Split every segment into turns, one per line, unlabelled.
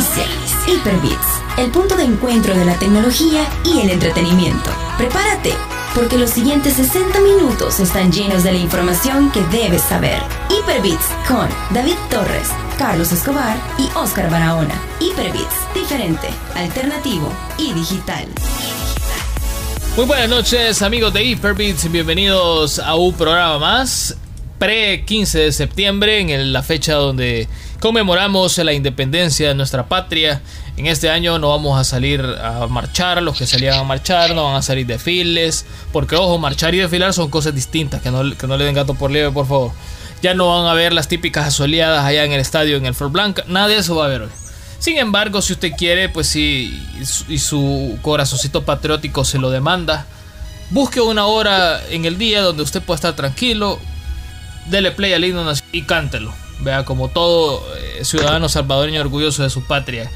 Inicia Hyperbits, el punto de encuentro de la tecnología y el entretenimiento. Prepárate, porque los siguientes 60 minutos están llenos de la información que debes saber. Hyperbits con David Torres, Carlos Escobar y Oscar Barahona. Hyperbits, diferente, alternativo y digital.
Muy buenas noches amigos de Hyperbits, bienvenidos a un programa más pre 15 de septiembre en la fecha donde conmemoramos la independencia de nuestra patria. En este año no vamos a salir a marchar, los que salían a marchar no van a salir desfiles, porque ojo, marchar y desfilar son cosas distintas, que no, que no le den gato por libre, por favor. Ya no van a ver las típicas asoleadas allá en el estadio, en el Fort Blanc, nada de eso va a haber hoy. Sin embargo, si usted quiere, pues sí, y su corazoncito patriótico se lo demanda, busque una hora en el día donde usted pueda estar tranquilo, dele play al himno y cántelo. Vea, como todo eh, ciudadano salvadoreño orgulloso de su patria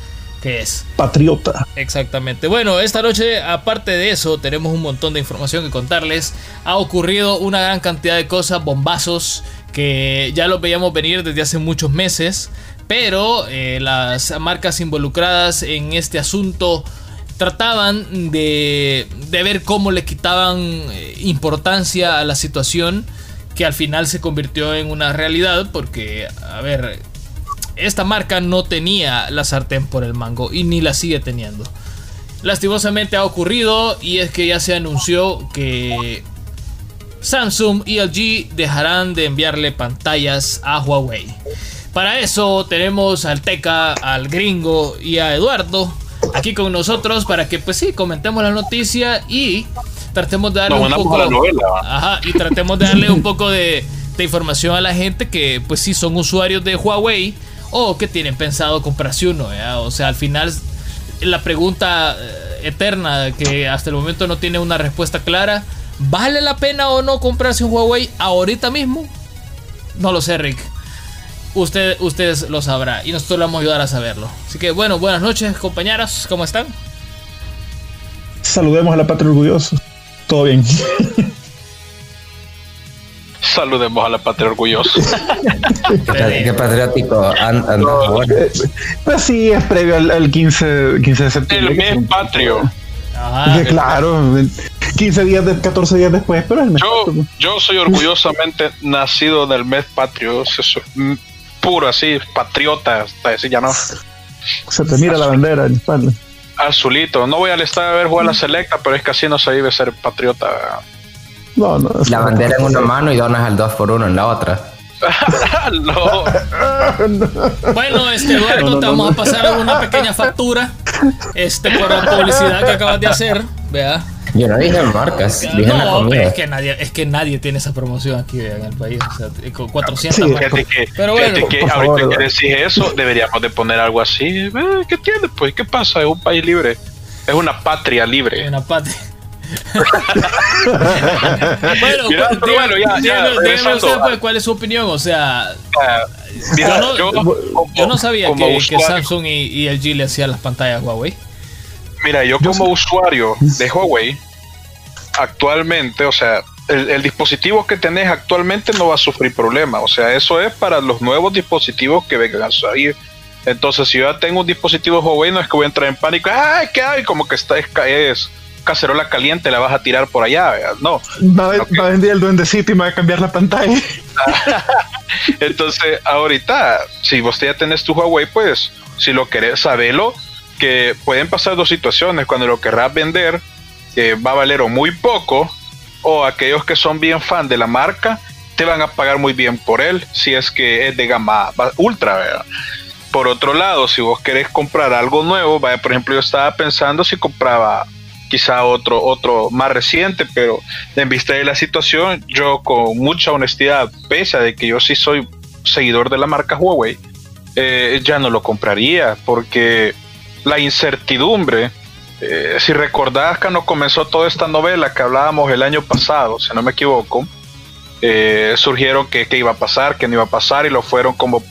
que es.
Patriota.
Exactamente. Bueno, esta noche, aparte de eso, tenemos un montón de información que contarles. Ha ocurrido una gran cantidad de cosas, bombazos, que ya los veíamos venir desde hace muchos meses. Pero eh, las marcas involucradas en este asunto trataban de, de ver cómo le quitaban eh, importancia a la situación que al final se convirtió en una realidad porque, a ver, esta marca no tenía la sartén por el mango y ni la sigue teniendo. Lastimosamente ha ocurrido y es que ya se anunció que Samsung y LG dejarán de enviarle pantallas a Huawei. Para eso tenemos al Teca, al Gringo y a Eduardo aquí con nosotros para que pues sí comentemos la noticia y tratemos de darle un poco ajá, y tratemos de darle un poco de, de información a la gente que pues sí son usuarios de Huawei o que tienen pensado comprarse uno. O sea, al final la pregunta eh, eterna que hasta el momento no tiene una respuesta clara, ¿vale la pena o no comprarse un Huawei ahorita mismo? No lo sé, Rick. Usted, ustedes lo sabrá y nosotros le vamos a ayudar a saberlo. Así que bueno, buenas noches compañeras, ¿cómo están?
Saludemos a la patria orgullosa. Todo bien.
Saludemos a la patria orgullosa.
Qué patriótico anda
eh, Pues sí, es previo al, 15, 15 de septiembre.
El mes patrio.
claro, 15 días, de, 14 días después, pero el mes
yo, yo soy orgullosamente nacido del mes patrio, puro así, patriota, hasta decir ya no.
Se te mira la bandera en espalda.
Azulito, no voy al estadio a ver jugar la selecta, pero es que así no se vive ser patriota.
La bandera en una mano y donas al 2 por 1 en la otra.
Bueno, este Eduardo, te vamos a pasar una pequeña factura este, por la publicidad que acabas de hacer. Vea.
Yo no dije marcas, dije
no, es que nadie, es que nadie tiene esa promoción aquí en el país. O sea, con 400
Pero bueno, que ahorita que decís eso, deberíamos de poner algo así. Eh, ¿Qué tiene? Pues, ¿qué pasa? Es un país libre. Es una patria libre.
Es una patria. bueno, dígame, usted pues, cuál es su opinión. O sea, ah, yo, no, sabía que, Samsung y, LG le hacían las pantallas a Huawei.
Mira, yo como usuario de Huawei, actualmente, o sea, el, dispositivo que tenés actualmente no va a sufrir problema. O sea, eso es para los nuevos dispositivos que vengan a salir. Entonces, si yo ya tengo un dispositivo Huawei, no es que voy a entrar en pánico. ¡Ay, qué hay! Como que está, es cacerola caliente la vas a tirar por allá, no.
Va, a vender el duendecito y me va a cambiar la pantalla.
Entonces, ahorita, si vos ya tenés tu Huawei, pues, si lo querés, sabelo, que pueden pasar dos situaciones. Cuando lo querrás vender, que va a valer o muy poco, o aquellos que son bien fan de la marca, te van a pagar muy bien por él, si es que es de gama ultra, ¿verdad? Por otro lado, si vos querés comprar algo nuevo, por ejemplo, yo estaba pensando si compraba quizá otro, otro más reciente, pero en vista de la situación, yo con mucha honestidad, pese a que yo sí soy seguidor de la marca Huawei, eh, ya no lo compraría, porque la incertidumbre, eh, si recordás cuando comenzó toda esta novela que hablábamos el año pasado, si no me equivoco, eh, surgieron que, iba a pasar, que no iba a pasar y lo fueron como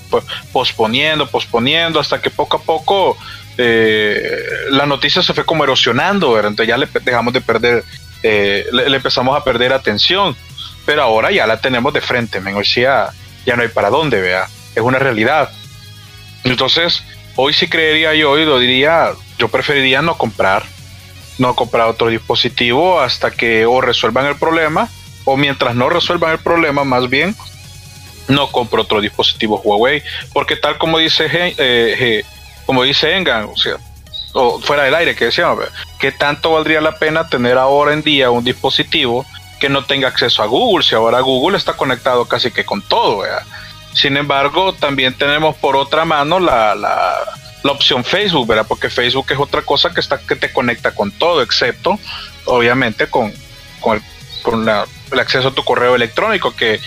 posponiendo, posponiendo, hasta que poco a poco eh, la noticia se fue como erosionando, entonces ya le dejamos de perder, eh, le, empezamos a perder atención, pero ahora ya la tenemos de frente, hoy ya, ya no hay para dónde, vea, es una realidad. Entonces, hoy sí creería yo y lo diría, yo preferiría no comprar, no comprar otro dispositivo hasta que o resuelvan el problema o mientras no resuelvan el problema, más bien no compro otro dispositivo Huawei, porque tal como dice eh, como dice Engan, o sea, o fuera del aire que decíamos, que tanto valdría la pena tener ahora en día un dispositivo que no tenga acceso a Google, si ahora Google está conectado casi que con todo, Sin embargo, también tenemos por otra mano la, la, la, opción Facebook, ¿verdad? Porque Facebook es otra cosa que, está, que te conecta con todo, excepto, obviamente, con, con, el, con el acceso a tu correo electrónico, que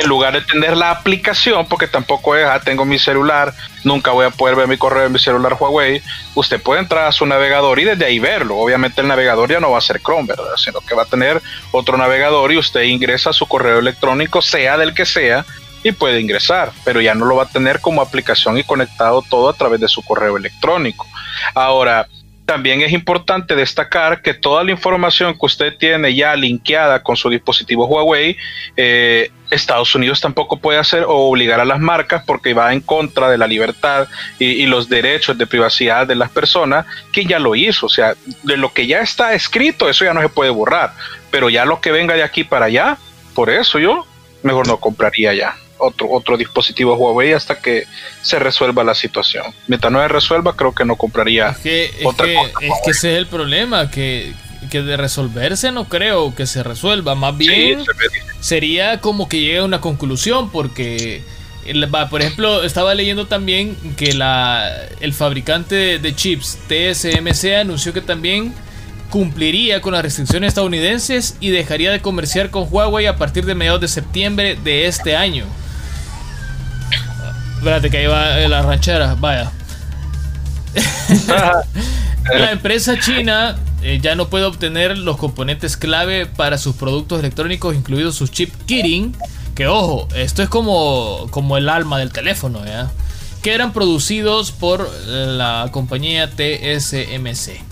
en lugar de tener la aplicación, porque tampoco es, ah, tengo mi celular, nunca voy a poder ver mi correo en mi celular Huawei, usted puede entrar a su navegador y desde ahí verlo. Obviamente el navegador ya no va a ser Chrome, ¿verdad? Sino que va a tener otro navegador y usted ingresa a su correo electrónico, sea del que sea, y puede ingresar, pero ya no lo va a tener como aplicación y conectado todo a través de su correo electrónico. Ahora, también es importante destacar que toda la información que usted tiene ya linkeada con su dispositivo Huawei, eh, Estados Unidos tampoco puede hacer o obligar a las marcas porque va en contra de la libertad y, los derechos de privacidad de las personas, que ya lo hizo. O sea, de lo que ya está escrito, eso ya no se puede borrar. Pero ya lo que venga de aquí para allá, por eso yo mejor no compraría ya otro, otro dispositivo Huawei hasta que se resuelva la situación. Mientras no se resuelva, creo que no compraría
es que, otra es que, Es que ese es el problema, que, que, de resolverse no creo que se resuelva. Más bien sería como que llegue a una conclusión, porque, por ejemplo, estaba leyendo también que la, el fabricante de chips TSMC anunció que también cumpliría con las restricciones estadounidenses y dejaría de comerciar con Huawei a partir de mediados de septiembre de este año. Espérate que ahí va la ranchera, vaya. la empresa china eh, ya no puede obtener los componentes clave para sus productos electrónicos, incluidos sus chip Kirin. Que ojo, esto es como, como el alma del teléfono, Que eran producidos por la compañía TSMC.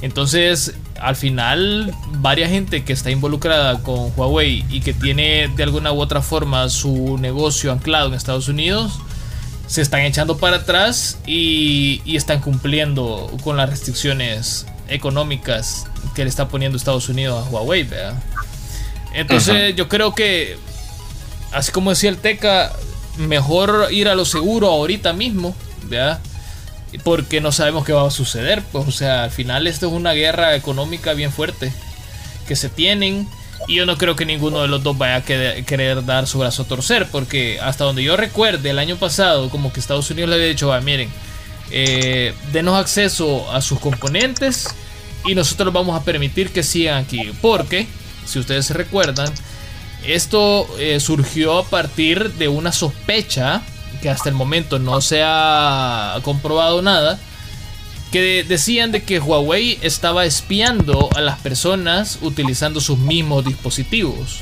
Entonces, al final, varias gente que está involucrada con Huawei y que tiene de alguna u otra forma su negocio anclado en Estados Unidos, se están echando para atrás y, están cumpliendo con las restricciones económicas que le está poniendo Estados Unidos a Huawei, Entonces yo creo que, así como decía el Teca, mejor ir a lo seguro ahorita mismo, Porque no sabemos qué va a suceder. Pues, o sea, al final esto es una guerra económica bien fuerte que se tienen y yo no creo que ninguno de los dos vaya a querer dar su brazo a torcer, porque hasta donde yo recuerde, el año pasado, como que Estados Unidos le había dicho, va, miren, eh, denos acceso a sus componentes y nosotros vamos a permitir que sigan aquí. Porque, si ustedes se recuerdan, esto eh, surgió a partir de una sospecha que hasta el momento no se ha comprobado nada que decían de que Huawei estaba espiando a las personas utilizando sus mismos dispositivos.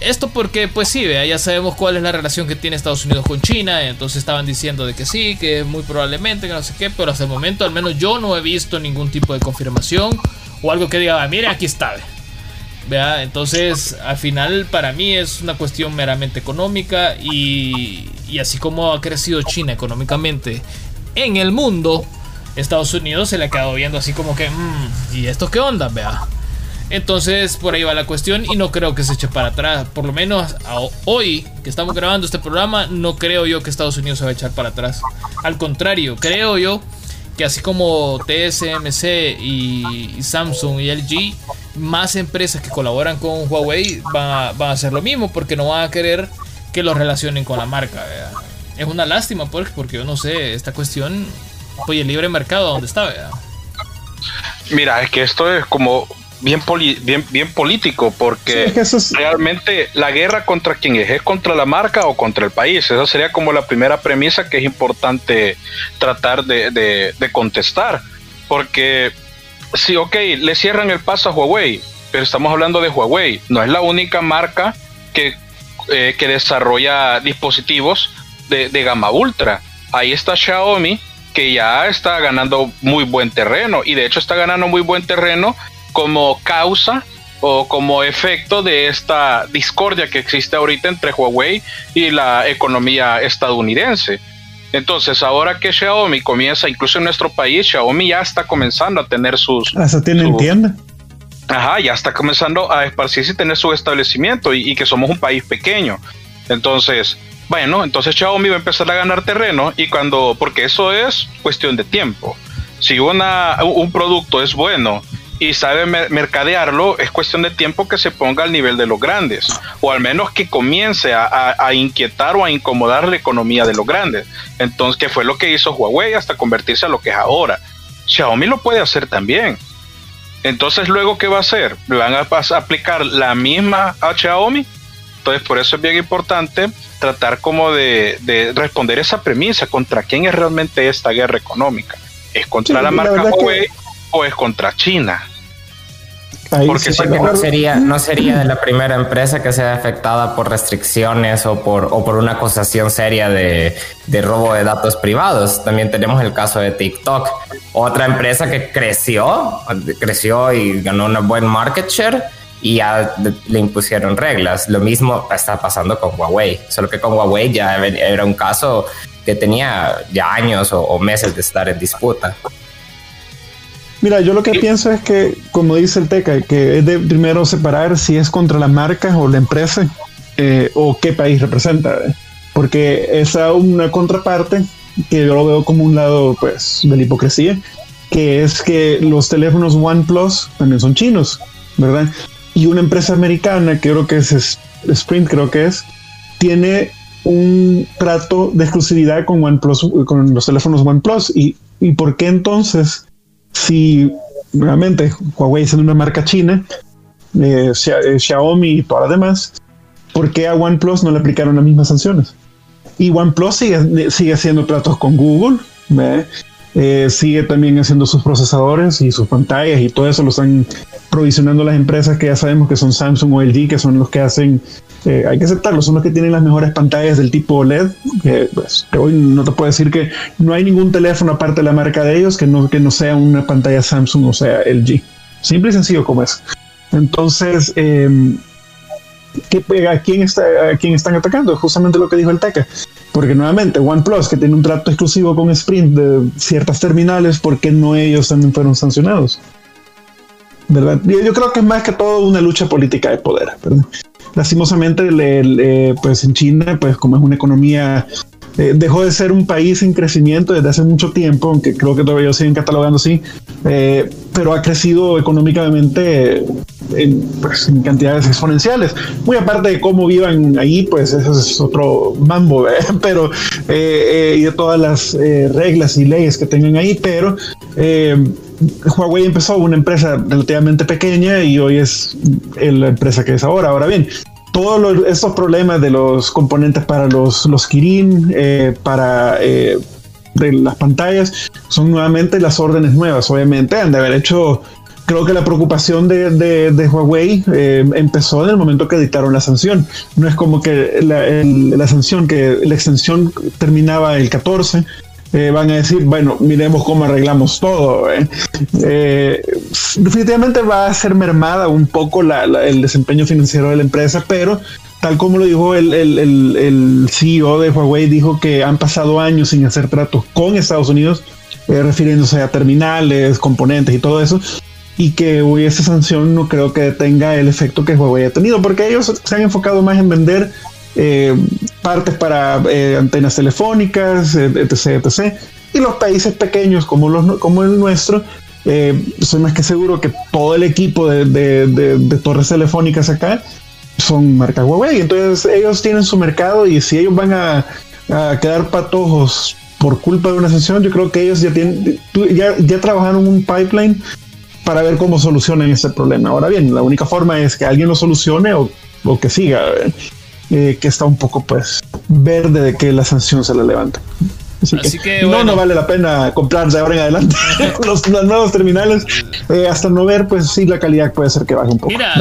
Esto porque, pues sí, ya sabemos cuál es la relación que tiene Estados Unidos con China, entonces estaban diciendo de que sí, que muy probablemente, que no sé qué, pero hasta el momento al menos yo no he visto ningún tipo de confirmación o algo que diga, ah, mire, aquí está. ¿Vea? Entonces, al final para mí es una cuestión meramente económica y, y así como ha crecido China económicamente en el mundo, Estados Unidos se le ha quedado viendo así como que, mmm, ¿y esto qué onda? Vea. Entonces por ahí va la cuestión y no creo que se eche para atrás. Por lo menos hoy que estamos grabando este programa, no creo yo que Estados Unidos se va a echar para atrás. Al contrario, creo yo que así como TSMC y, Samsung y LG, más empresas que colaboran con Huawei van a, hacer lo mismo porque no van a querer que los relacionen con la marca. Es una lástima porque, porque yo no sé, esta cuestión Oye, el libre mercado, ¿dónde está?
Mira, es que esto es como bien, bien, bien político, porque realmente la guerra contra quién es, es contra la marca o contra el país. Esa sería como la primera premisa que es importante tratar de, contestar. Porque sí, ok, le cierran el paso a Huawei, pero estamos hablando de Huawei. No es la única marca que, eh, que desarrolla dispositivos de, de gama ultra. Ahí está Xiaomi, que ya está ganando muy buen terreno y de hecho está ganando muy buen terreno como causa o como efecto de esta discordia que existe ahorita entre Huawei y la economía estadounidense. Entonces, ahora que Xiaomi comienza, incluso en nuestro país, Xiaomi ya está comenzando a tener sus...
Hasta ah, tienen tienda.
Ajá, ya está comenzando a esparcirse y tener su establecimiento y, que somos un país pequeño. Entonces, bueno, entonces Xiaomi va a empezar a ganar terreno y cuando, porque eso es cuestión de tiempo. Si una, un producto es bueno y sabe mercadearlo, es cuestión de tiempo que se ponga al nivel de los grandes, o al menos que comience a, inquietar o a incomodar la economía de los grandes. Entonces, ¿qué fue lo que hizo Huawei hasta convertirse a lo que es ahora? Xiaomi lo puede hacer también. Entonces, luego, ¿qué va a hacer? ¿Van a, aplicar la misma a Xiaomi? Entonces, por eso es bien importante tratar como de, responder esa premisa, contra quién es realmente esta guerra económica. ¿Es contra la marca Huawei o es contra China?
porque no sería, no sería la primera empresa que sea afectada por restricciones o por, o por una acusación seria de, de, robo de datos privados. También tenemos el caso de TikTok, otra empresa que creció, creció y ganó una buen market share y ya le impusieron reglas. Lo mismo está pasando con Huawei, solo que con Huawei ya era un caso que tenía ya años o meses de estar en disputa.
Mira, yo lo que pienso es que, como dice el TECA, que es de primero separar si es contra la marca o la empresa eh, o qué país representa. ¿eh? Porque esa una contraparte que yo lo veo como un lado pues de la hipocresía, que es que los teléfonos OnePlus también son chinos, ¿verdad? Y una empresa americana, que creo que es Sprint, creo que es, tiene un trato de exclusividad con OnePlus, con los teléfonos OnePlus. ¿Y, y por qué entonces si nuevamente Huawei siendo una marca china, eh, eh, Xiaomi y todas las demás, ¿por qué a OnePlus no le aplicaron las mismas sanciones? Y OnePlus sigue, sigue haciendo tratos con Google, eh, sigue también haciendo sus procesadores y sus pantallas y todo eso lo están provisionando las empresas que ya sabemos que son Samsung o LG, que son los que hacen eh, hay que aceptarlo, son los que tienen las mejores pantallas del tipo OLED. Pues, que, hoy no te puedo decir que no hay ningún teléfono aparte de la marca de ellos que no, que no sea una pantalla Samsung o sea LG. Simple y sencillo como es. Entonces, eh, ¿a, quién está, ¿a quién están atacando? Justamente lo que dijo el Teca. Porque nuevamente, OnePlus, que tiene un trato exclusivo con Sprint de ciertas terminales, ¿por qué no ellos también fueron sancionados? ¿verdad? Yo, creo que es más que todo una lucha política de poder. ¿verdad? lastimosamente, pues en China, pues como es una economía eh, dejó de ser un país en crecimiento desde hace mucho tiempo, aunque creo que todavía siguen catalogando así, eh, pero ha crecido económicamente en, pues, en, cantidades exponenciales. Muy aparte de cómo vivan ahí, pues eso es otro mambo, ¿eh? pero y de todas las reglas y leyes que tengan ahí, pero Huawei empezó una empresa relativamente pequeña y hoy es la empresa que es ahora. Ahora bien, todos estos problemas de los componentes para los, los Kirin, eh, para eh, las pantallas, son nuevamente las órdenes nuevas. Obviamente han de haber hecho, creo que la preocupación de, Huawei eh, empezó en el momento que dictaron la sanción. No es como que la, la sanción, que la extensión terminaba el 14 eh, van a decir, bueno, miremos cómo arreglamos todo. ¿eh? Eh, definitivamente va a ser mermada un poco el desempeño financiero de la empresa, pero tal como lo dijo el, el, CEO de Huawei, dijo que han pasado años sin hacer tratos con Estados Unidos, refiriéndose a terminales, componentes y todo eso. Y que hoy esa sanción no creo que tenga el efecto que Huawei ha tenido, porque ellos se han enfocado más en vender eh, partes para eh, antenas telefónicas, eh, etc, etc. Y los países pequeños como, los, como el nuestro, soy más que seguro que todo el equipo de, torres telefónicas acá son marca Huawei. Entonces ellos tienen su mercado y si ellos van a, quedar patojos por culpa de una sesión, yo creo que ellos ya tienen, ya, ya trabajaron un pipeline para ver cómo solucionan ese problema. Ahora bien, la única forma es que alguien lo solucione o, o que siga. Eh, que está un poco pues verde de que la sanción se la levanta. Así, que, no, no vale la pena comprar de ahora en adelante los, nuevos terminales. Eh, hasta no ver, pues sí, la calidad puede ser que baje un poco.
Mira,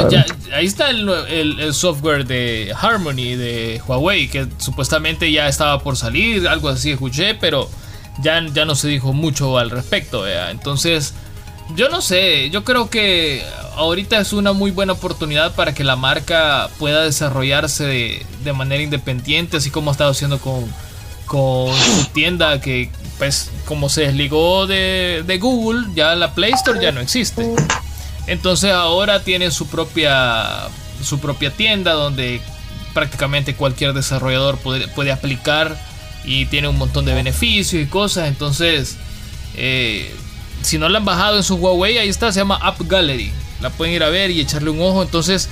ahí está el, el, software de Harmony de Huawei, que supuestamente ya estaba por salir, algo así escuché, pero ya, ya no se dijo mucho al respecto. Entonces, yo no sé, yo creo que ahorita es una muy buena oportunidad para que la marca pueda desarrollarse de, manera independiente, así como ha estado haciendo con, su tienda que pues como se desligó de, Google, ya la Play Store ya no existe. Entonces ahora tienen su propia, su propia tienda donde prácticamente cualquier desarrollador puede, puede aplicar y tiene un montón de beneficios y cosas. Entonces, eh, si no la han bajado en su Huawei, ahí está, se llama App Gallery. La pueden ir a ver y echarle un ojo. Entonces,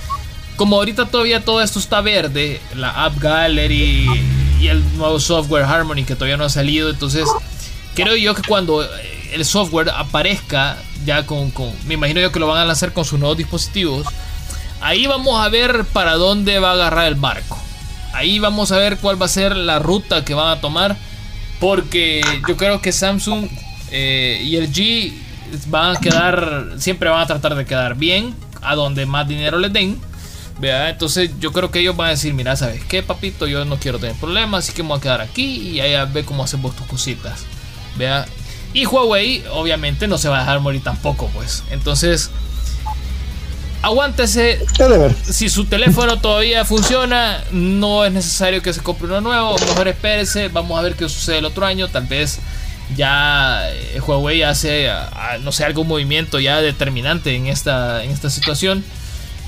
como ahorita todavía todo esto está verde, la App Gallery y el nuevo software Harmony que todavía no ha salido, entonces creo yo que cuando eh, el software aparezca ya con, con, me imagino yo que lo van a lanzar con sus nuevos dispositivos, ahí vamos a ver para dónde va a agarrar el barco. Ahí vamos a ver cuál va a ser la ruta que van a tomar. Porque yo creo que Samsung eh, y el G van a quedar, siempre van a tratar de quedar bien a donde más dinero les den. ¿vea? Entonces yo creo que ellos van a decir, mira, ¿sabes qué, papito? Yo no quiero tener problemas, así que me voy a quedar aquí y ahí ve cómo hacemos tus cositas. ¿vea? Y Huawei obviamente no se va a dejar morir tampoco, pues. Entonces aguántese. Si su teléfono todavía funciona, no es necesario que se compre uno nuevo. Mejor espérese. Vamos a ver qué sucede el otro año. Tal vez ya eh, Huawei hace, no sé, algún movimiento ya determinante en esta, en esta situación.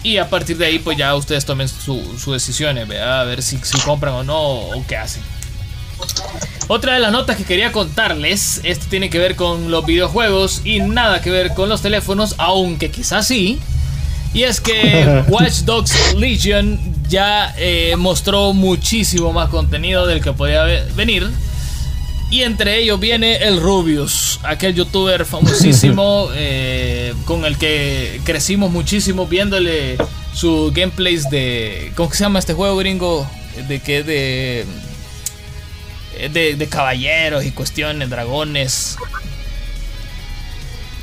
Y a partir de ahí, pues ya ustedes tomen sus su decisiones, a ver si, si compran o no o qué hacen. Otra de las notas que quería contarles, esto tiene que ver con los videojuegos y nada que ver con los teléfonos, aunque quizás sí. Y es que Watch Dogs Legion ya eh, mostró muchísimo más contenido del que podía venir. Y entre ellos viene el Rubius, aquel youtuber famosísimo eh, con el que crecimos muchísimo viéndole su gameplays de... ¿Cómo se llama este juego gringo? De que de, de... De, caballeros y cuestiones, dragones.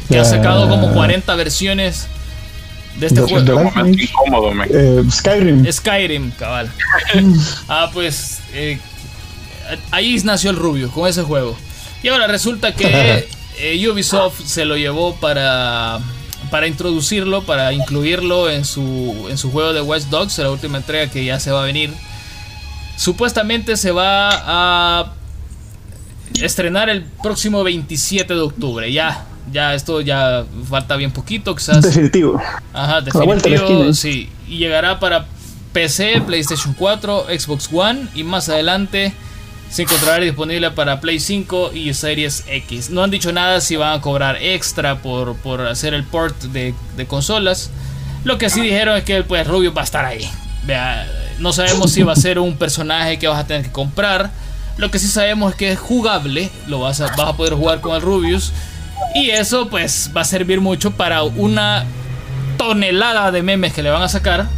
Que ha sacado como 40 versiones de este juego.
incómodo, eh, Skyrim.
Skyrim, cabal. ah, pues eh, ahí nació el Rubio con ese juego. Y ahora resulta que eh, Ubisoft se lo llevó para para introducirlo, para incluirlo en su en su juego de Watch Dogs, la última entrega que ya se va a venir. Supuestamente se va a estrenar el próximo 27 de octubre, ya ya esto ya falta bien poquito, quizás.
Definitivo.
Ajá, definitivo. Sí, y llegará para PC, PlayStation 4, Xbox One y más adelante se encontrará disponible para Play 5 y Series X. No han dicho nada si van a cobrar extra por, por hacer el port de, consolas. Lo que sí dijeron es que pues Rubius va a estar ahí. No sabemos si va a ser un personaje que vas a tener que comprar. Lo que sí sabemos es que es jugable. Lo vas a, vas a poder jugar con el Rubius. Y eso pues va a servir mucho para una tonelada de memes que le van a sacar.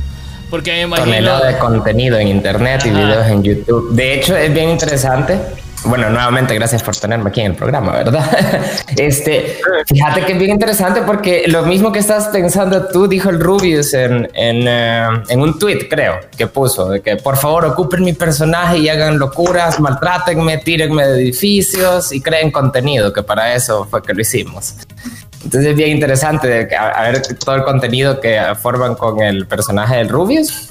Porque me imagino...
Tonelada de contenido en internet y videos en YouTube. De hecho, es bien interesante bueno, nuevamente gracias por tenerme aquí en el programa, ¿verdad? Este, fíjate que es bien interesante porque lo mismo que estás pensando tú, dijo el Rubius en, en, eh, en un tweet, creo, que puso, de que por favor ocupen mi personaje y hagan locuras, maltrátenme, tírenme de edificios y creen contenido, que para eso fue que lo hicimos. Entonces es bien interesante de que, a, ver todo el contenido que forman con el personaje del Rubius,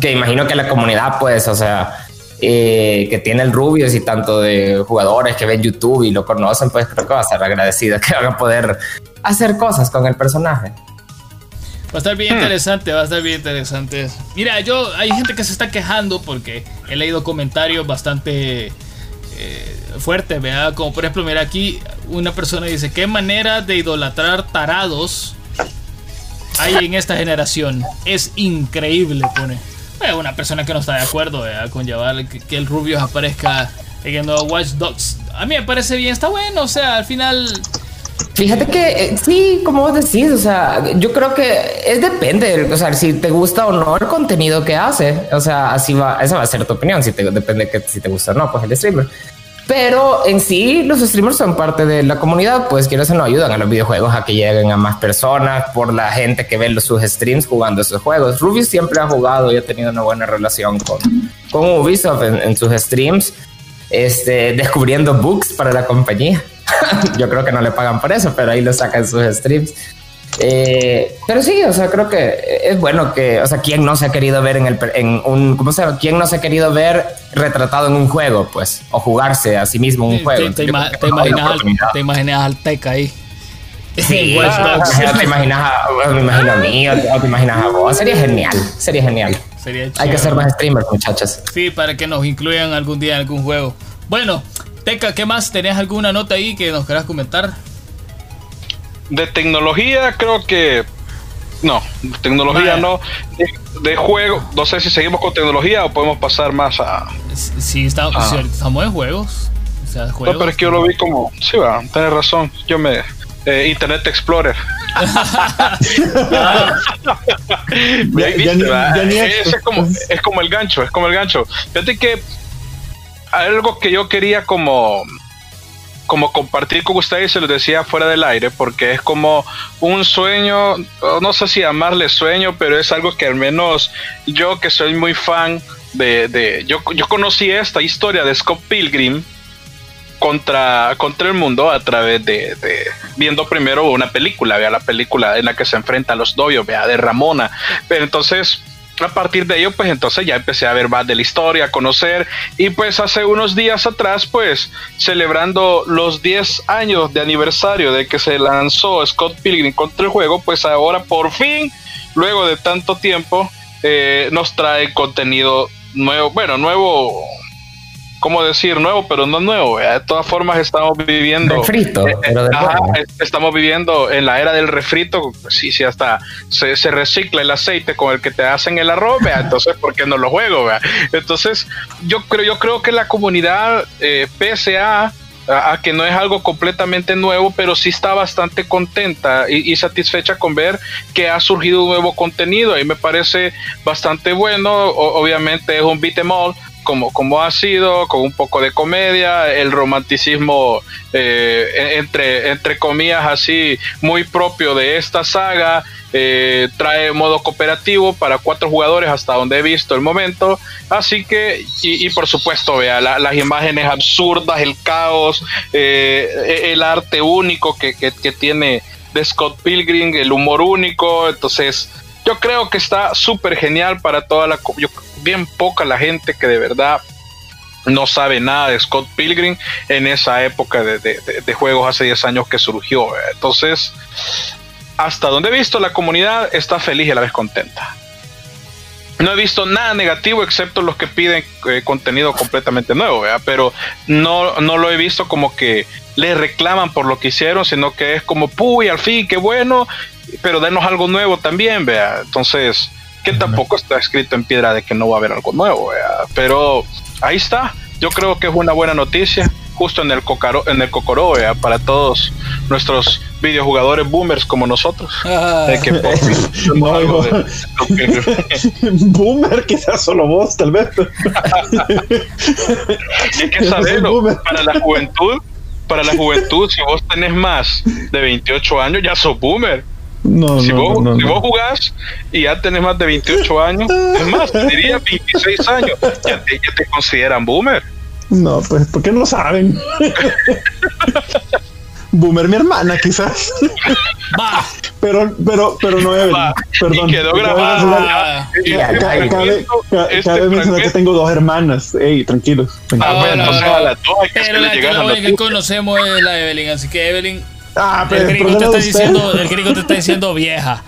que imagino que la comunidad, pues, o sea, eh, que tiene el Rubius y tanto de jugadores que ven YouTube y lo conocen, pues creo que va a ser agradecido que van a poder hacer cosas con el personaje.
Va a estar bien hmm. interesante, va a estar bien interesante. Mira, yo hay gente que se está quejando porque he leído comentarios bastante eh, fuertes, ¿verdad? Como por ejemplo, mira aquí una persona dice, ¿qué manera de idolatrar tarados hay en esta generación? Es increíble, pone una persona que no está de acuerdo con llevar que, el Rubius aparezca en el Watch Dogs. A mí me parece bien, está bueno, o sea, al final...
Fíjate que eh, sí, como vos decís, o sea, yo creo que es depende, o sea, si te gusta o no el contenido que hace, o sea, así va, esa va a ser tu opinión, si te depende que si te gusta o no, pues el streamer. Pero en sí, los streamers son parte de la comunidad, pues quiero decir, no ayudan a los videojuegos a que lleguen a más personas por la gente que ve sus streams jugando esos juegos. Ruby siempre ha jugado y ha tenido una buena relación con, con Ubisoft en, sus streams, este, descubriendo bugs para la compañía. Yo creo que no le pagan por eso, pero ahí lo sacan sus streams. Eh, pero sí, o sea, creo que es bueno que, o sea, ¿quién no se ha querido ver en, el, en un, ¿cómo se llama? ¿Quién no se ha querido ver retratado en un juego, pues? O jugarse a sí mismo en un juego.
Te, imaginas, te imaginas al Teca ahí.
Sí, pues, te imaginas a, me imagino a mí, o te imaginas a vos. Sería genial, sería genial. Sería Hay que ser más streamers, muchachos.
Sí, para que nos incluyan algún día en algún juego. Bueno, Teca, ¿qué más? ¿Tenés alguna nota ahí que nos quieras comentar?
De tecnología, creo que. No, tecnología no. De, juego, no sé si seguimos con tecnología o podemos pasar más a.
Sí, estamos, estamos en juegos.
O sea, juegos. No, pero es que yo lo vi como. Sí, va, tenés razón. Yo me. Eh, Internet Explorer. es, como, es como el gancho, es como el gancho. Fíjate que algo que yo quería como como compartir con ustedes, se lo decía fuera del aire, porque es como un sueño, no sé si llamarle sueño, pero es algo que al menos yo que soy muy fan de, de yo, yo conocí esta historia de Scott Pilgrim, contra, contra el mundo a través de, viendo primero una película, vea la película en la que se enfrenta a los doyos, vea de Ramona. Entonces, a partir de ello, pues entonces ya empecé a ver más de la historia, a conocer. Y pues hace unos días atrás, pues celebrando los 10 años de aniversario de que se lanzó Scott Pilgrim contra el juego, pues ahora por fin, luego de tanto tiempo, eh, nos trae contenido nuevo, bueno, nuevo ¿cómo decir? Nuevo, pero no nuevo. De todas formas, estamos viviendo.
Refrito, eh,
estamos viviendo en la era del refrito. Sí, sí, hasta se, recicla el aceite con el que te hacen el arroz, entonces, ¿por qué no lo juego? Entonces, yo creo, yo creo que la comunidad, eh, PSA, a, que no es algo completamente nuevo, pero sí está bastante contenta y, satisfecha con ver que ha surgido un nuevo contenido. Y me parece bastante bueno. obviamente es un beat em all, como, como ha sido, con un poco de comedia, el romanticismo eh, entre, entre comillas así muy propio de esta saga, eh, trae modo cooperativo para cuatro jugadores hasta donde he visto el momento, así que, y, por supuesto, vea las imágenes absurdas, el caos, eh, e, el arte único que, que, tiene de Scott Pilgrim, el humor único, entonces yo creo que está súper genial para toda la... bien poca la gente que de verdad no sabe nada de Scott Pilgrim en esa época de, juegos hace 10 años que surgió. Entonces, hasta donde he visto, la comunidad está feliz y a la vez contenta. No he visto nada negativo excepto los que piden eh, contenido completamente nuevo, pero no, no lo he visto como que le reclaman por lo que hicieron, sino que es como, puy, al fin, qué bueno, pero denos algo nuevo también, vea. Entonces, que tampoco está escrito en piedra de que no va a haber algo nuevo, pero ahí está. Yo creo que es una buena noticia, justo en el, cocaro, en el cocoró, para todos nuestros videojugadores boomers como nosotros. Ah.
Boomer, quizás solo vos, tal vez.
Hay que saberlo, para la juventud, para la juventud, si vos tenés más de 28 años, ya sos boomer.
No,
si,
no,
vos,
no,
si vos jugás y ya tenés más de 28 años, es más, te diría 26 años, ya te, ya te consideran boomer.
No, pues, ¿por qué no lo saben? Boomer mi hermana, quizás.
Va.
Pero, pero, pero no Evelyn. Perdón.
Y quedó grabado.
Cabe, cabe mencionar que tengo dos hermanas. Ey, tranquilos.
Ah, bueno, o sea, las dos hay que pero la, la que conocemos es la Evelyn, así que Evelyn
Ah, pero
el gringo, te está diciendo, el gringo te está diciendo vieja.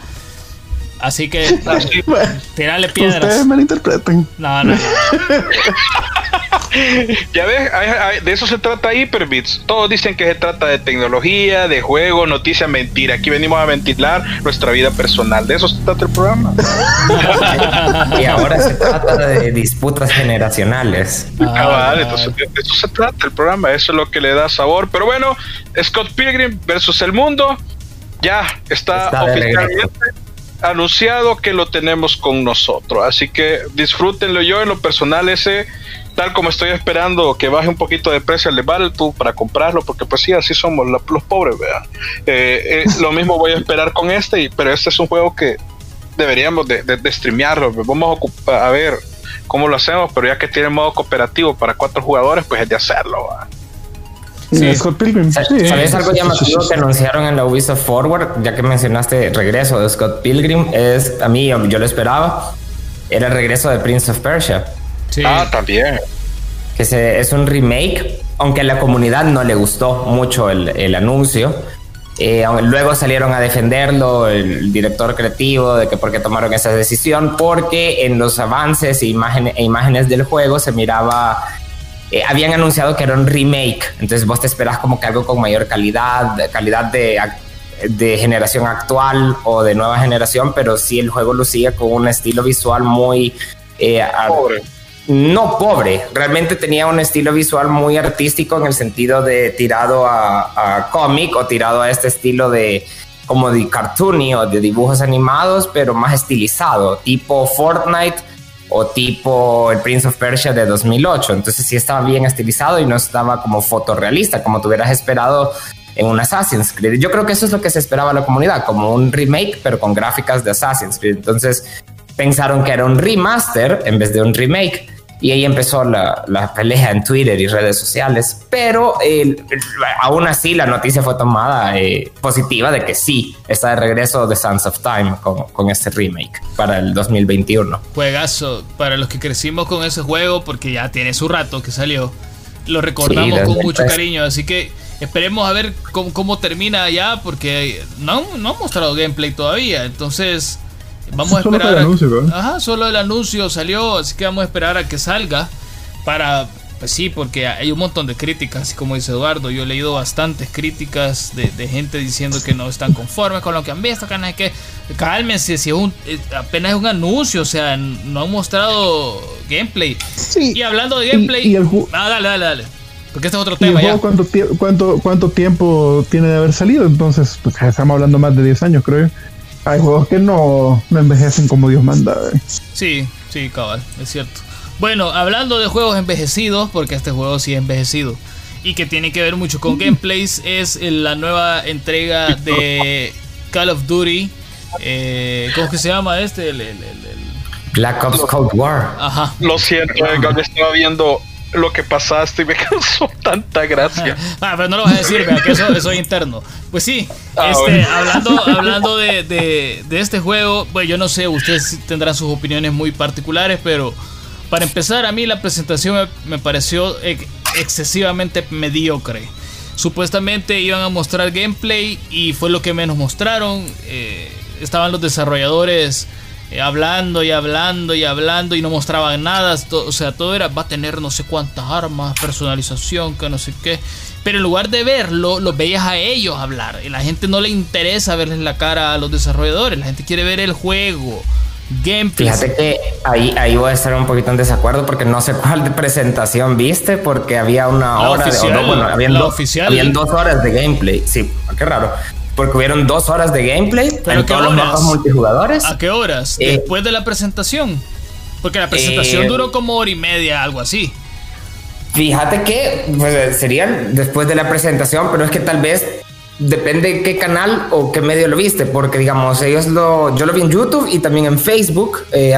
Así que tirarle piedras.
Ustedes me lo interpreten.
No, no.
ya ves, de eso se trata Hyperbits. Todos dicen que se trata de tecnología, de juego, noticia, mentira. Aquí venimos a ventilar nuestra vida personal. De eso se trata el programa.
y ahora se trata de disputas generacionales.
Ah, vale, entonces de eso se trata el programa. Eso es lo que le da sabor. Pero bueno, Scott Pilgrim versus el mundo ya está, está oficialmente anunciado que lo tenemos con nosotros. Así que disfrútenlo. Yo en lo personal ese, tal como estoy esperando que baje un poquito de precio el de Battletoad para comprarlo, porque pues sí, así somos los pobres, vean. Eh, eh, lo mismo voy a esperar con este, pero este es un juego que deberíamos de, de, streamearlo. Vamos a, a, ver cómo lo hacemos, pero ya que tiene modo cooperativo para cuatro jugadores, pues es de hacerlo.
Sí. Scott Pilgrim. ¿Sabes algo llamativo que anunciaron en la Ubisoft Forward? Ya que mencionaste regreso de Scott Pilgrim, es a mí, yo lo esperaba, era el regreso de Prince of Persia.
Sí. Ah, también.
Que se, es un remake, aunque a la comunidad no le gustó mucho el, el anuncio. Eh, luego salieron a defenderlo el director creativo de que por qué tomaron esa decisión, porque en los avances e imágenes, e imágenes del juego se miraba eh, habían anunciado que era un remake, entonces vos te esperas como que algo con mayor calidad, calidad de, de generación actual o de nueva generación, pero sí el juego lucía con un estilo visual muy... Eh, pobre. No pobre, realmente tenía un estilo visual muy artístico en el sentido de tirado a, a cómic o tirado a este estilo de como de cartoony o de dibujos animados, pero más estilizado, tipo Fortnite o tipo el Prince of Persia de 2008. Entonces sí estaba bien estilizado y no estaba como fotorrealista, como tú hubieras esperado en un Assassin's Creed. Yo creo que eso es lo que se esperaba la comunidad, como un remake, pero con gráficas de Assassin's Creed. Entonces pensaron que era un remaster en vez de un remake. Y ahí empezó la, la, pelea en Twitter y redes sociales, pero aún así la noticia fue tomada eh, positiva de que sí, está de regreso de Sons of Time con, con, este remake para el 2021.
Juegazo, para los que crecimos con ese juego, porque ya tiene su rato que salió, lo recordamos con mucho cariño, así que esperemos a ver cómo, cómo termina ya, porque no, no han mostrado gameplay todavía, entonces... Vamos a esperar. El anuncio, Ajá, solo el anuncio salió, así que vamos a esperar a que salga para pues sí, porque hay un montón de críticas, así como dice Eduardo. Yo he leído bastantes críticas de, gente diciendo que no están conformes con lo que han visto. Que, que cálmense, si es un, apenas es un anuncio, o sea, no han mostrado gameplay. Sí. Y hablando de gameplay. ah, dale, dale, dale. Porque este es otro tema. ya.
¿cuánto, cuánto, ¿Cuánto tiempo tiene de haber salido? Entonces, pues estamos hablando más de 10 años, creo yo hay juegos que no, envejecen como Dios manda. Eh.
Sí, sí, cabal, es cierto. Bueno, hablando de juegos envejecidos, porque este juego sí es envejecido y que tiene que ver mucho con gameplays, es la nueva entrega de Call of Duty. Eh, ¿Cómo que se llama este? El,
Black Ops Cold War.
Ajá. Lo siento, eh, estaba viendo lo que pasaste y me causó tanta gracia.
ah, pero no lo vas a decir, vea, que eso, es interno. Pues sí, ah, este, hablando, hablando de, de, este juego, pues yo no sé, ustedes tendrán sus opiniones muy particulares, pero para empezar, a mí la presentación me, pareció excesivamente mediocre. Supuestamente iban a mostrar gameplay y fue lo que menos mostraron. Eh, estaban los desarrolladores hablando y hablando y hablando y no mostraban nada. o sea, todo era, va a tener no sé cuántas armas, personalización, que no sé qué. Pero en lugar de verlo, los veías a ellos hablar. Y la gente no le interesa verles la cara a los desarrolladores. La gente quiere ver el juego. Gameplay.
Fíjate que ahí, ahí voy a estar un poquito en desacuerdo porque no sé cuál de presentación viste porque había una hora de... bueno, habían, habían dos horas de gameplay. Sí, qué raro porque hubieron dos horas de gameplay en todos los mapas multijugadores.
¿A qué horas? Eh, Después de la presentación. Porque la presentación eh, duró como hora y media, algo así.
Fíjate que pues, serían después de la presentación, pero es que tal vez depende qué canal o qué medio lo viste, porque digamos, ellos lo, yo lo vi en YouTube y también en Facebook. Eh,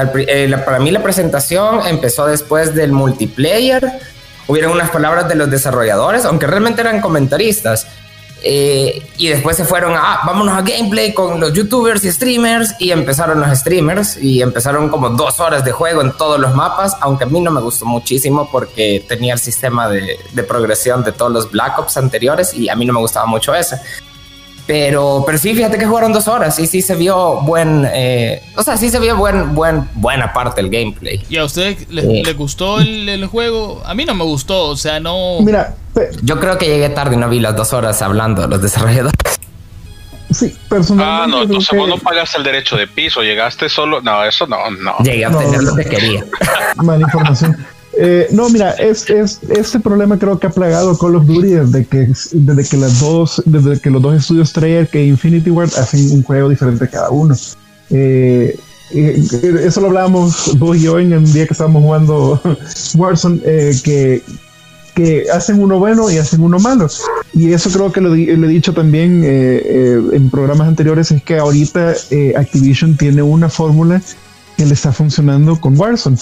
para mí la presentación empezó después del multiplayer. Hubieron unas palabras de los desarrolladores, aunque realmente eran comentaristas. Eh, y después se fueron a, ah, vámonos a gameplay con los youtubers y streamers y empezaron los streamers y empezaron como dos horas de juego en todos los mapas, aunque a mí no me gustó muchísimo porque tenía el sistema de, de progresión de todos los Black Ops anteriores y a mí no me gustaba mucho ese. Pero, pero sí, fíjate que jugaron dos horas y sí se vio buen, eh, o sea, sí se vio buen, buen, buena parte del gameplay.
¿Y a usted le, gustó el, juego? A mí no me gustó, o sea, no...
Mira, yo creo que llegué tarde y no vi las dos horas hablando de los desarrolladores.
Sí, personalmente.
Ah, no, entonces vos no pagaste el derecho de piso, llegaste solo. No, eso no, no.
Llegué a obtener lo que quería.
Mala información. Eh, no, mira, es, es, este problema creo que ha plagado Call of Duty desde que, desde que dos, desde que los dos estudios Treyarch que Infinity Ward hacen un juego diferente cada uno. Eh, eh, eso lo hablábamos vos y yo en el día que estábamos jugando Warzone, que, que hacen uno bueno y hacen uno malo. Y eso creo que lo, lo he dicho también en programas anteriores, es que ahorita Activision tiene una fórmula que le está funcionando con Warzone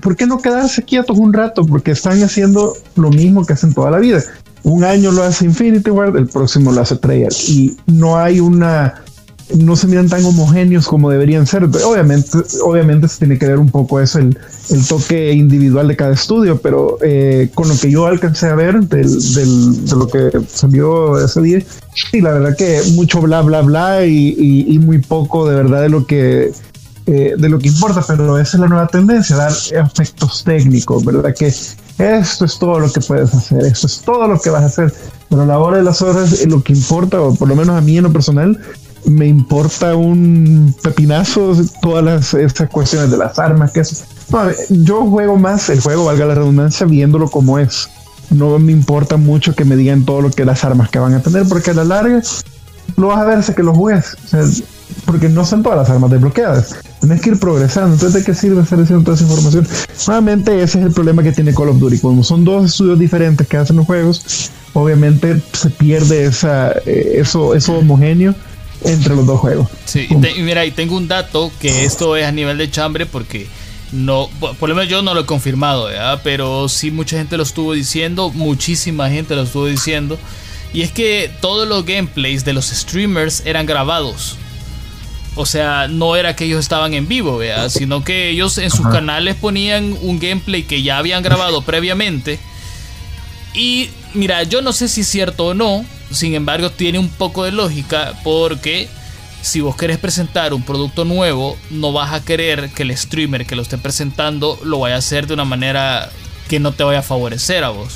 ¿por qué no quedarse quietos un rato? Porque están haciendo lo mismo que hacen toda la vida. Un año lo hace Infinity Ward, el próximo lo hace Treyarch y no hay una no se miran tan homogéneos como deberían ser. Obviamente, obviamente se tiene que ver un poco eso, el, toque individual de cada estudio, pero eh, con lo que yo alcancé a ver de lo que salió ese día, sí, la verdad que mucho bla, bla, bla y, y, muy poco de verdad de lo que... Eh, de lo que importa, pero esa es la nueva tendencia, dar efectos técnicos, ¿verdad? Que esto es todo lo que puedes hacer, esto es todo lo que vas a hacer, pero a la hora de las horas lo que importa, o por lo menos a mí en lo personal, me importa un pepinazo todas las, esas cuestiones de las armas, que es, yo juego más el juego, valga la redundancia, viéndolo como es. No me importa mucho que me digan todo lo que las armas que van a tener, porque a la larga lo vas a ver hasta que lo juegues. Porque no son todas las armas desbloqueadas. Tienes que ir progresando. Entonces, ¿de qué sirve estar diciendo toda esa información? Nuevamente, ese es el problema que tiene Call of Duty. Como son dos estudios diferentes que hacen los juegos, obviamente se pierde esa, eh, eso, eso homogéneo entre los dos juegos.
Sí, y, mira, y tengo un dato que esto es a nivel de chambre porque no, por lo menos yo no lo he confirmado, pero sí mucha gente lo estuvo diciendo, muchísima gente lo estuvo diciendo. Y es que todos los gameplays de los streamers eran grabados. O sea, no era que ellos estaban en vivo, sino que ellos en sus canales ponían un gameplay que ya habían grabado previamente. Y mira, yo no sé si es cierto o no, sin embargo, tiene un poco de lógica porque si vos querés presentar un producto nuevo, no vas a querer que el streamer que lo esté presentando lo vaya a hacer de una manera que no te vaya a favorecer a vos.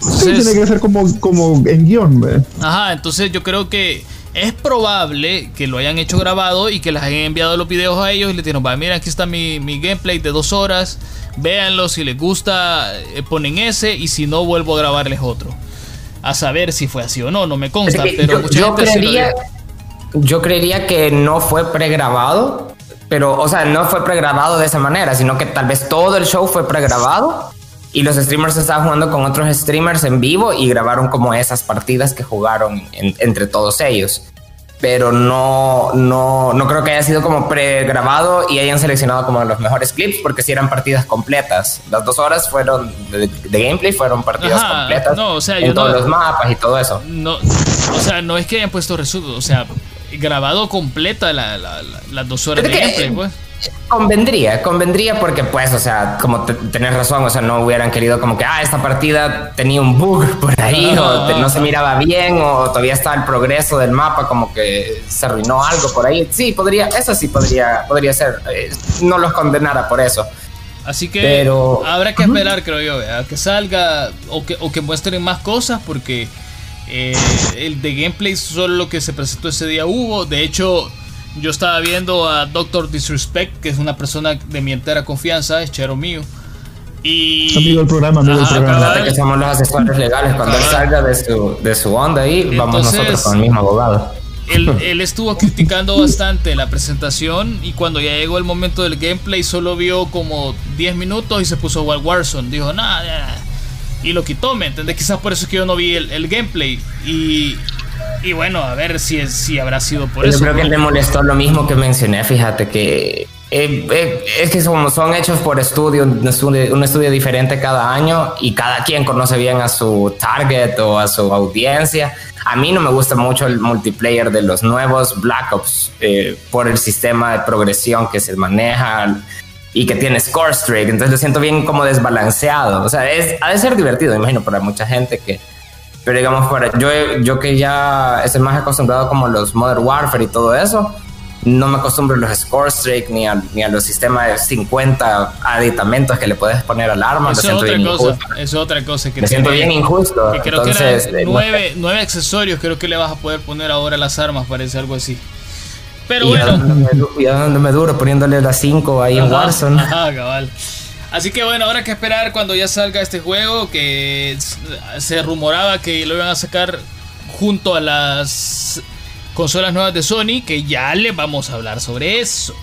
sí, tiene que ser como, como en guion, ¿ve?
Ajá, entonces yo creo que es probable que lo hayan hecho grabado y que les hayan enviado los videos a ellos y le dijeron, va, mira, aquí está mi, mi gameplay de dos horas, véanlo, si les gusta, eh, ponen ese y si no, vuelvo a grabarles otro a saber si fue así o no, no me consta, pero
yo, creería, yo creería que no fue pregrabado, pero, o sea, no fue pregrabado de esa manera, sino que tal vez todo el show fue pregrabado y los streamers estaban jugando con otros streamers en vivo y grabaron como esas partidas que jugaron entre todos ellos pero no, no, no creo que haya sido como pregrabado y hayan seleccionado como los mejores clips porque si eran partidas completas. Las dos horas fueron de, gameplay fueron partidas completas
no, o sea,
en todos los mapas y todo eso.
No, o sea, no es que hayan puesto resumen, o sea, grabado completa la, las dos horas de gameplay, pues.
Convendría, convendría porque pues, o sea, como tenés razón, o sea, no hubieran querido como que, ah, esta partida tenía un bug por ahí, o no se miraba bien, o todavía está el progreso del mapa, como que se arruinó algo por ahí. Sí, podría, eso sí podría, podría ser, eh, no los condenara por eso.
Así que Pero, habrá que esperar, creo yo, a que salga o que, o que muestren más cosas, porque eh, el de gameplay solo lo que se presentó ese día hubo. De hecho, yo estaba viendo a Doctor Disrespect, que es una persona de mi entera confianza, es chero mío. Y.
Amigo del programa, amigo del programa.
que somos los asesores legales. Cuando él salga de su, de su onda ahí, vamos nosotros con el mismo abogado.
Él, él, estuvo criticando bastante la presentación y cuando ya llegó el momento del gameplay solo vio como 10 minutos y se puso Wild Warzone. Dijo, nada, y lo quitó, ¿me entendés? Quizás por eso es que yo no vi el, el gameplay. Y y bueno, a ver si, si habrá sido por eso.
Yo creo que le molestó lo mismo que mencioné, fíjate que eh, eh, es que son, son hechos por estudio un, estudio, un estudio diferente cada año y cada quien conoce bien a su target o a su audiencia. A mí no me gusta mucho el multiplayer de los nuevos Black Ops eh, por el sistema de progresión que se maneja y que tiene score streak, entonces lo siento bien como desbalanceado. O sea, es, ha de ser divertido, imagino, para mucha gente que pero digamos, fuera, yo, yo que ya estoy más acostumbrado como los Modern Warfare y todo eso, no me acostumbro a los score streak ni a, ni a los sistemas de 50 aditamentos que le puedes poner al arma.
Eso es otra cosa. es otra cosa.
Que me siento bien injusto.
Que creo que eh, nueve, nueve, accesorios creo que le vas a poder poner ahora a las armas, parece algo así. Pero bueno.
Y a donde me duro poniéndole las 5 ahí en Warzone.
Ajá, cabal. Así que bueno, ahora que esperar cuando ya salga este juego, que se rumoraba que lo iban a sacar junto a las consolas nuevas de Sony, que ya le vamos a hablar sobre eso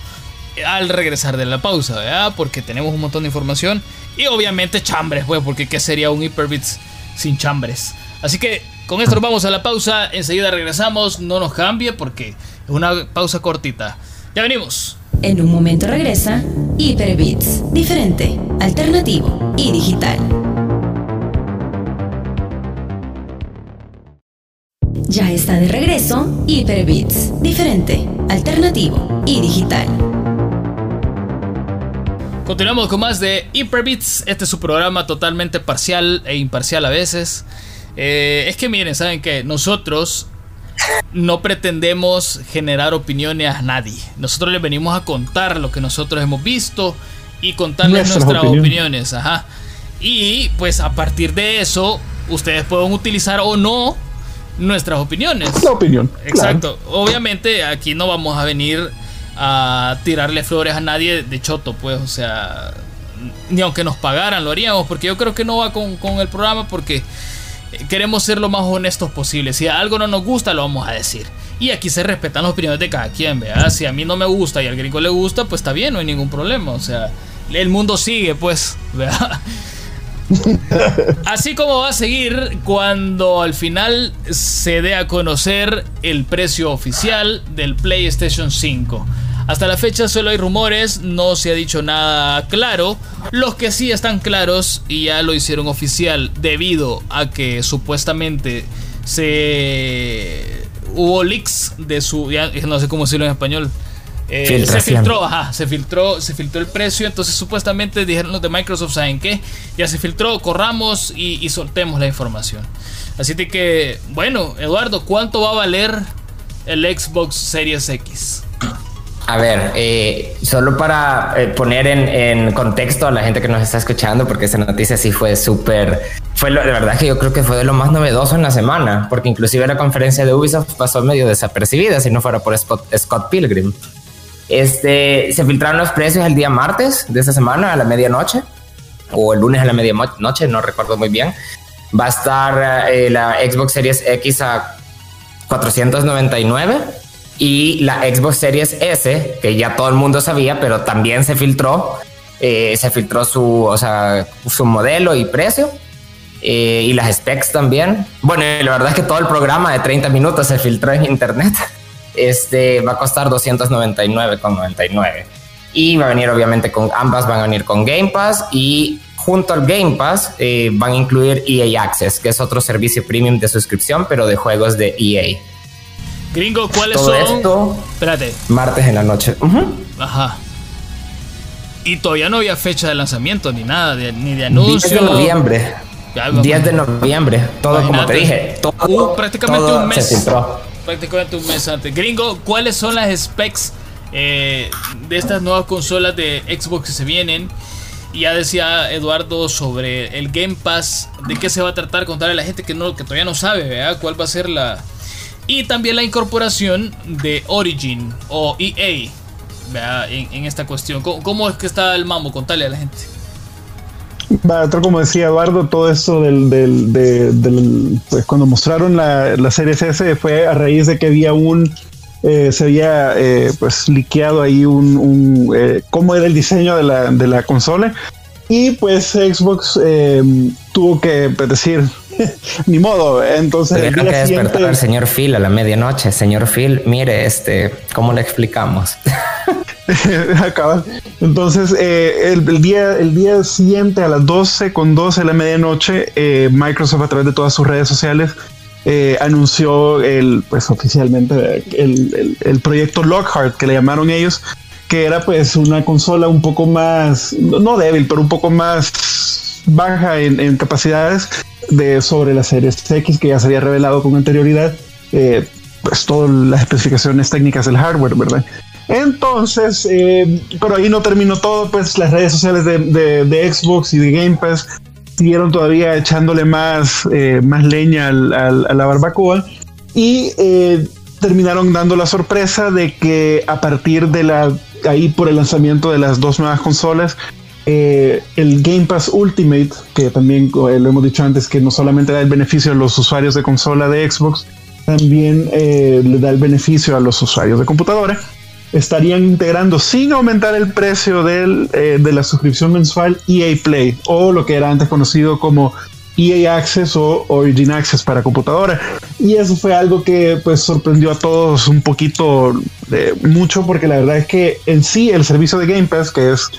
al regresar de la pausa, ¿verdad? Porque tenemos un montón de información y obviamente chambres, pues, porque ¿qué sería un Hyperbits sin chambres? Así que con esto nos vamos a la pausa, enseguida regresamos, no nos cambie porque es una pausa cortita. Ya venimos.
En un momento regresa Hyperbits, diferente, alternativo y digital. Ya está de regreso Hyperbits, diferente, alternativo y digital.
Continuamos con más de Hyperbits. Este es su programa totalmente parcial e imparcial a veces. Eh, es que miren, ¿saben que Nosotros no pretendemos generar opiniones a nadie. Nosotros les venimos a contar lo que nosotros hemos visto y contarles nuestras, opiniones. Ajá. Y pues a partir de eso, ustedes pueden utilizar o no nuestras opiniones.
La opinión.
Exacto. Obviamente aquí no vamos a venir a tirarle flores a nadie de choto, pues, o sea, ni aunque nos pagaran lo haríamos, porque yo creo que no va con, con el programa porque queremos ser lo más honestos posible. Si algo no nos gusta, lo vamos a decir. Y aquí se respetan las opiniones de cada quien, ¿verdad? Si a mí no me gusta y al gringo le gusta, pues está bien, no hay ningún problema. O sea, el mundo sigue, pues, ¿verdad? Así como va a seguir cuando al final se dé a conocer el precio oficial del PlayStation 5. Hasta la fecha solo hay rumores, no se ha dicho nada claro. Los que sí están claros y ya lo hicieron oficial debido a que supuestamente se hubo leaks de su no sé cómo decirlo en español. Eh, se filtró, ajá, se filtró, se filtró el precio, entonces supuestamente dijeron los de Microsoft, ¿saben qué? Ya se filtró, corramos y, y soltemos la información. Así que, bueno, Eduardo, ¿cuánto va a valer el Xbox Series X?
A ver, eh, solo para eh, poner en, contexto a la gente que nos está escuchando, porque esa noticia sí fue súper, fue lo, de verdad que yo creo que fue de lo más novedoso en la semana, porque inclusive la conferencia de Ubisoft pasó medio desapercibida si no fuera por Scott, Pilgrim. Este, se filtraron los precios el día martes de esta semana a la medianoche, o el lunes a la medianoche, no recuerdo muy bien. Va a estar eh, la Xbox Series X a 499 y la Xbox Series S, que ya todo el mundo sabía, pero también se filtró, eh, se filtró su, o sea, su modelo y precio. Eh, y las specs también. Bueno, la verdad es que todo el programa de 30 minutos se filtró en internet. Este va a costar 299,99. Y va a venir obviamente con ambas, van a venir con Game Pass y junto al Game Pass eh, van a incluir EA Access, que es otro servicio premium de suscripción, pero de juegos de EA.
Gringo, ¿cuáles son? Esto,
Espérate. Martes en la noche.
Ajá. Y todavía no había fecha de lanzamiento ni nada, ni de anuncio.
10 de noviembre. 10 de noviembre. Todo como te dije. Todo,
uh, prácticamente un mes. Prácticamente un mes antes. Gringo, ¿cuáles son las specs eh, de estas nuevas consolas de Xbox que se vienen? Y ya decía Eduardo sobre el Game Pass, de qué se va a tratar, contarle a la gente que no que todavía no sabe, ¿verdad? ¿Cuál va a ser la, y también la incorporación de Origin o EA en, en, esta cuestión. ¿Cómo, es que está el mambo? Contale a la gente.
Va, como decía Eduardo, todo esto del, del, pues cuando mostraron la, la serie S fue a raíz de que había un eh, se había eh, pues liqueado ahí un, un eh, cómo era el diseño de la, de la consola y pues Xbox eh, tuvo que pues, decir, ni modo. Entonces,
el que despertar al señor Phil a la medianoche. Señor Phil, mire, este, ¿cómo le explicamos?
Entonces, eh, el, día, el día siguiente a las 12 con 12 de la medianoche, eh, Microsoft a través de todas sus redes sociales anunció el, pues oficialmente el, el proyecto Lockhart que le llamaron ellos, que era pues una consola un poco más, no débil, pero un poco más baja en, capacidades de sobre la serie X que ya se había revelado con anterioridad, eh, pues todas las especificaciones técnicas del hardware, ¿verdad? Entonces, eh, pero ahí no terminó todo, pues las redes sociales de, Xbox y de Game Pass siguieron todavía echándole más, eh, más leña al, a la barbacoa y terminaron dando la sorpresa de que a partir de la ahí por el lanzamiento de las dos nuevas consolas eh, el Game Pass Ultimate que también eh, lo hemos dicho antes que no solamente da el beneficio a los usuarios de consola de Xbox también eh, le da el beneficio a los usuarios de computadora estarían integrando sin aumentar el precio del, de la suscripción mensual EA Play o lo que era antes conocido como EA Access o Origin Access para computadora. Y eso fue algo que pues sorprendió a todos un poquito mucho porque la verdad es que en sí el servicio de Game Pass, que es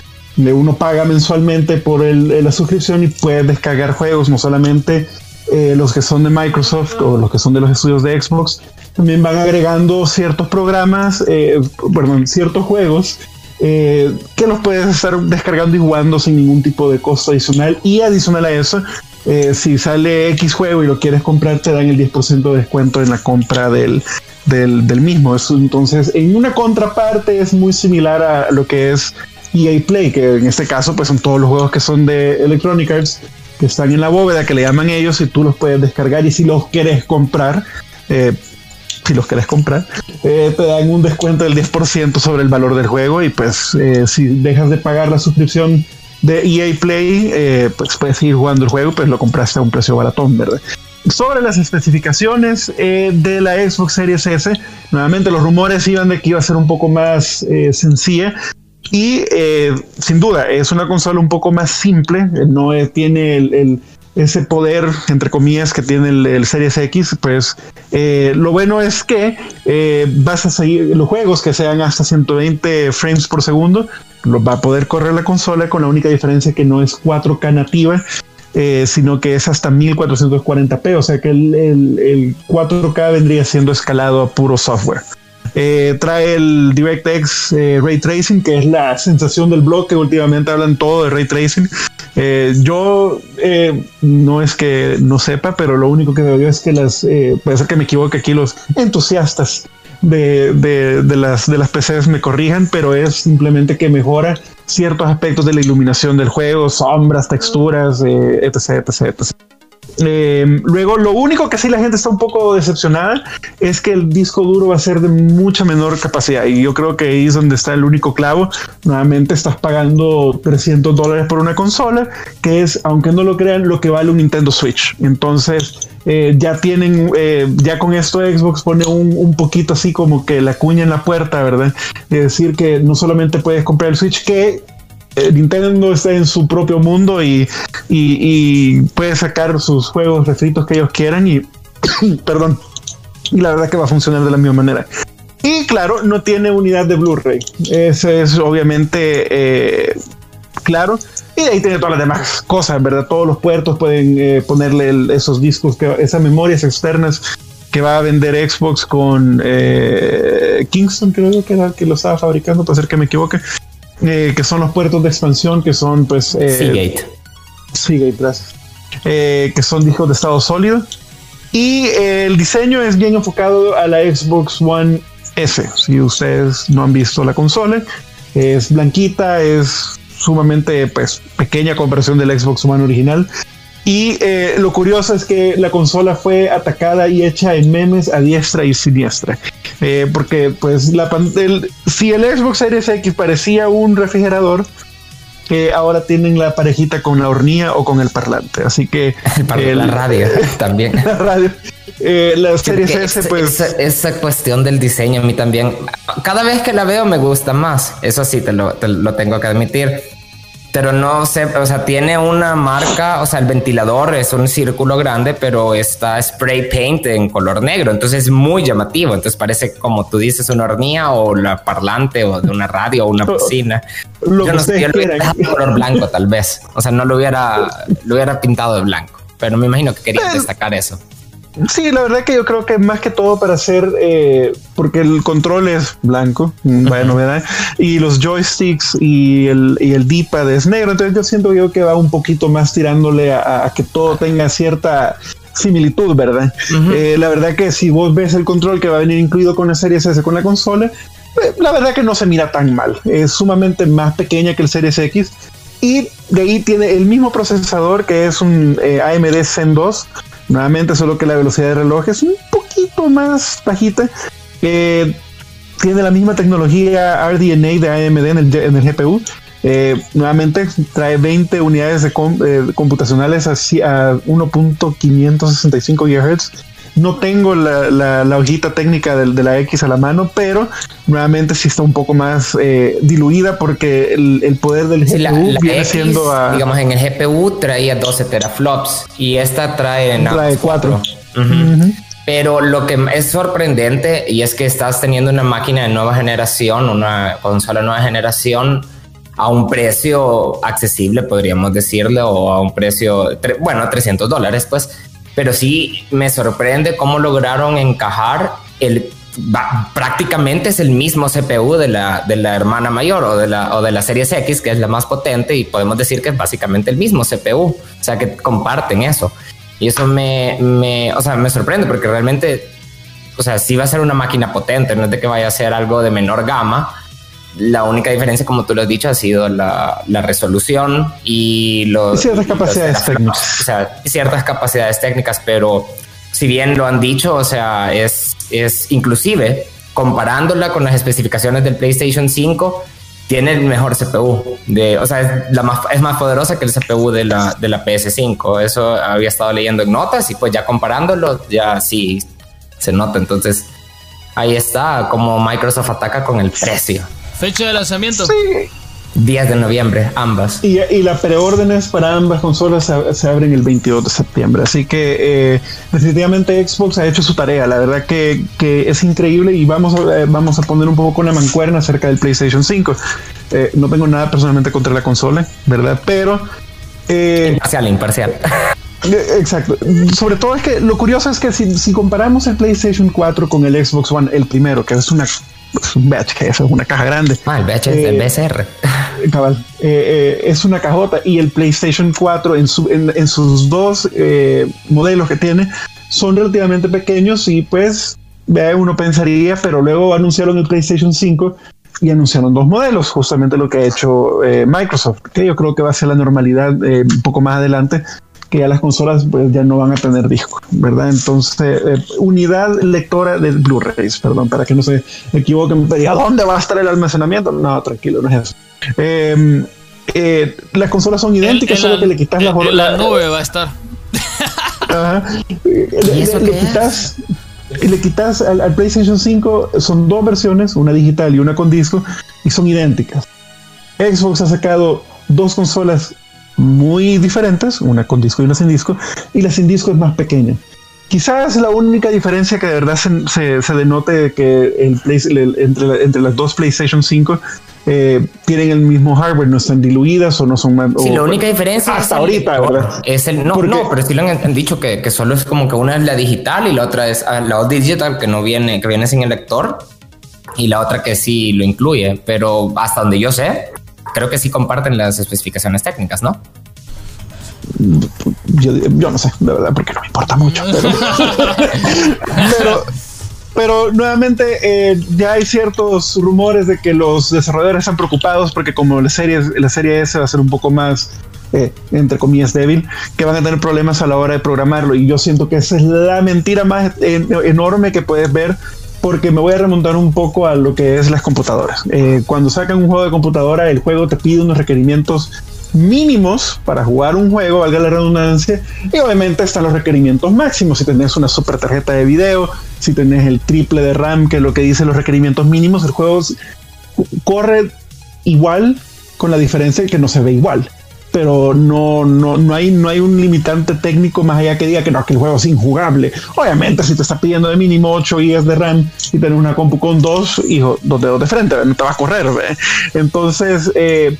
uno paga mensualmente por la suscripción y puede descargar juegos, no solamente eh, los que son de Microsoft o los que son de los estudios de Xbox, también van agregando ciertos programas, eh, perdón, ciertos juegos eh, que los puedes estar descargando y jugando sin ningún tipo de costo adicional. Y adicional a eso, eh, si sale X juego y lo quieres comprar, te dan el 10% de descuento en la compra del, del, mismo. entonces, en una contraparte es muy similar a lo que es EA Play, que en este caso pues son todos los juegos que son de Electronic Arts, que están en la bóveda, que le llaman ellos, y tú los puedes descargar y si los quieres comprar, eh, si los quieres comprar, eh, te dan un descuento del 10% sobre el valor del juego y pues eh, si dejas de pagar la suscripción de EA Play, eh, pues puedes seguir jugando el juego, pues lo compraste a un precio baratón, ¿verdad? Sobre las especificaciones de la Xbox Series S, nuevamente los rumores iban de que iba a ser un poco más sencilla, y sin duda es una consola un poco más simple, no tiene ese poder, entre comillas, que tiene el, Series X, pues eh, lo bueno es que eh, vas a seguir los juegos que sean hasta 120 frames por segundo, lo va a poder correr la consola con la única diferencia que no es 4K nativa, eh, sino que es hasta 1440p, o sea que el 4K vendría siendo escalado a puro software. Eh, trae el DirectX eh, Ray Tracing, que es la sensación del blog que últimamente hablan todo de Ray Tracing. Eh, yo no es que no sepa, pero lo único que veo es que las, puede ser que me equivoque aquí, los entusiastas de, de, las, de las PCs me corrijan, pero es simplemente que mejora ciertos aspectos de la iluminación del juego, sombras, texturas, etc, etc, etc. Eh, luego, lo único que sí la gente está un poco decepcionada es que el disco duro va a ser de mucha menor capacidad. Y yo creo que ahí es donde está el único clavo. Nuevamente estás pagando 300 dólares por una consola, que es, aunque no lo crean, lo que vale un Nintendo Switch. Entonces, eh, ya tienen, eh, ya con esto Xbox pone un, un, poquito así como que la cuña en la puerta, ¿verdad? Es decir, que no solamente puedes comprar el Switch, que Nintendo está en su propio mundo y, puede sacar sus juegos refritos que ellos quieran y, perdón, y la verdad que va a funcionar de la misma manera. Y claro, no tiene unidad de Blu-ray. Eso es obviamente eh, claro. Y ahí tiene todas las demás cosas, ¿verdad? Todos los puertos pueden eh, ponerle esos discos, que, esas memorias externas que va a vender Xbox con Kingston, creo que era que lo estaba fabricando, para ser que me equivoque. Eh, que son los puertos de expansión, que son pues...
Eh, Seagate.
Seagate, gracias. Eh, que son discos de estado sólido. Y el diseño es bien enfocado a la Xbox One S. Si ustedes no han visto la consola, es blanquita, es sumamente pues, pequeña comparación del Xbox One original. Y eh, lo curioso es que la consola fue atacada y hecha en memes a diestra y siniestra. Eh, porque pues la el, si el Xbox Series X parecía un refrigerador, que ahora tienen la parejita con la hornilla o con el parlante. Así que
la radio también.
La radio. Eh, la Series S, pues.
Esa, cuestión del diseño a mí también. Cada vez que la veo me gusta más. Eso sí, te lo, te lo tengo que admitir pero no sé, o sea, tiene una marca, o sea, el ventilador es un círculo grande, pero está spray paint en color negro, entonces es muy llamativo, entonces parece como tú dices una hornilla o la parlante o de una radio o una.
Lo yo no sé, yo lo
hubiera color blanco tal vez, o sea, no lo hubiera, lo hubiera pintado de blanco, pero me imagino que quería destacar eso.
Sí, la verdad que yo creo que más que todo para hacer, eh, porque el control es blanco, bueno, ¿verdad? Y los joysticks y el, y el D-pad es negro, entonces yo siento yo que va un poquito más tirándole a, que todo tenga cierta similitud, ¿verdad? Eh, la verdad que si vos ves el control que va a venir incluido con la Series S con la consola, eh, la verdad que no se mira tan mal, es sumamente más pequeña que el Series X y de ahí tiene el mismo procesador que es un AMD Zen 2 Nuevamente, solo que la velocidad de reloj es un poquito más bajita. Eh, tiene la misma tecnología RDNA de AMD en el, en el GPU. Eh, nuevamente trae 20 unidades de eh, computacionales a, a 1.565 GHz No tengo la, la, hojita técnica de, de, la X a la mano, pero nuevamente sí está un poco más eh, diluida porque el, poder del GPU viene siendo a...
Digamos, en el GPU traía 12 teraflops y esta trae... En
trae 4.
Pero lo que es sorprendente y es que estás teniendo una máquina de nueva generación, una consola de nueva generación a un precio accesible, podríamos decirle, o a un precio, bueno, 300 dólares, pues. Pero sí me sorprende cómo lograron encajar el prácticamente es el mismo CPU de la, de la hermana mayor o de la, o de la serie X, que es la más potente, y podemos decir que es básicamente el mismo CPU. O sea, que comparten eso. Y eso me, me, o sea, me sorprende porque realmente, o sea, sí va a ser una máquina potente, no es de que vaya a ser algo de menor gama. La única diferencia, como tú lo has dicho, ha sido la, la resolución y los...
ciertas capacidades técnicas.
O sea, ciertas capacidades técnicas, pero si bien lo han dicho, o sea, es, es inclusive comparándola con las especificaciones del PlayStation 5, tiene el mejor CPU. De, o sea, es, la más, es más poderosa que el CPU de la, de la PS5. Eso había estado leyendo en notas y pues ya comparándolo, ya sí se nota. Entonces, ahí está como Microsoft ataca con el precio.
Fecha de lanzamiento.
Sí.
10 de noviembre, ambas.
Y, y las preórdenes para ambas consolas se, abren el 22 de septiembre. Así que eh, definitivamente Xbox ha hecho su tarea. La verdad que, que es increíble y vamos a, eh, vamos a poner un poco con la mancuerna acerca del PlayStation 5. Eh, no tengo nada personalmente contra la consola, ¿verdad? Pero...
imparcial, imparcial.
Exacto. Sobre todo es que lo curioso es que si, si comparamos el PlayStation 4 con el Xbox One, el primero, que es una es un VHS, es una caja grande.
Ah, el VHS eh, BSR.
Cabal, eh, eh, es una cajota y el PlayStation 4 en, su, en, sus dos modelos que tiene son relativamente pequeños y pues uno pensaría, pero luego anunciaron el PlayStation 5 y anunciaron dos modelos, justamente lo que ha hecho Microsoft, que yo creo que va a ser la normalidad un poco más adelante que ya las consolas pues ya no van a tener disco, ¿verdad? Entonces, eh, unidad lectora de Blu-rays, perdón, para que no se equivoquen, ¿a dónde va a estar el almacenamiento? No, tranquilo, no es eso. Em, eh, las consolas son idénticas, solo que le quitas la,
la, nube va a estar.
Ajá. Le, quitas le quitas al, al, PlayStation 5 son dos versiones, una digital y una con disco, y son idénticas. Xbox ha sacado dos consolas muy diferentes, una con disco y una sin disco, y la sin disco es más pequeña. Quizás la única diferencia que de verdad se, se, denote que el, entre, entre las dos PlayStation 5 eh, tienen el mismo hardware, no están diluidas o no son más.
Sí, la única diferencia
hasta ahorita, ¿verdad?
Es el no, no, pero sí lo han, dicho que, que, solo es como que una es la digital y la otra es ah, la digital que no viene, que viene sin el lector y la otra que sí lo incluye, pero hasta donde yo sé, creo que sí comparten las especificaciones técnicas, ¿no?
Yo, no sé, de verdad, porque no me importa mucho. Pero, pero, nuevamente eh, ya hay ciertos rumores de que los desarrolladores están preocupados porque como la serie, la serie S va a ser un poco más eh, entre comillas débil, que van a tener problemas a la hora de programarlo. Y yo siento que esa es la mentira más enorme que puedes ver porque me voy a remontar un poco a lo que es las computadoras. Eh, cuando sacan un juego de computadora, el juego te pide unos requerimientos mínimos para jugar un juego, valga la redundancia, y obviamente están los requerimientos máximos. Si tenés una super tarjeta de video, si tenés el triple de RAM, que es lo que dice los requerimientos mínimos, el juego corre igual, con la diferencia que no se ve igual pero no, no, no, hay, no hay un limitante técnico más allá que diga que no, que el juego es injugable. Obviamente, si te está pidiendo de mínimo 8 GB de RAM y tienes una compu con dos, hijo, dos dedos de frente, no te va a correr. Entonces, eh,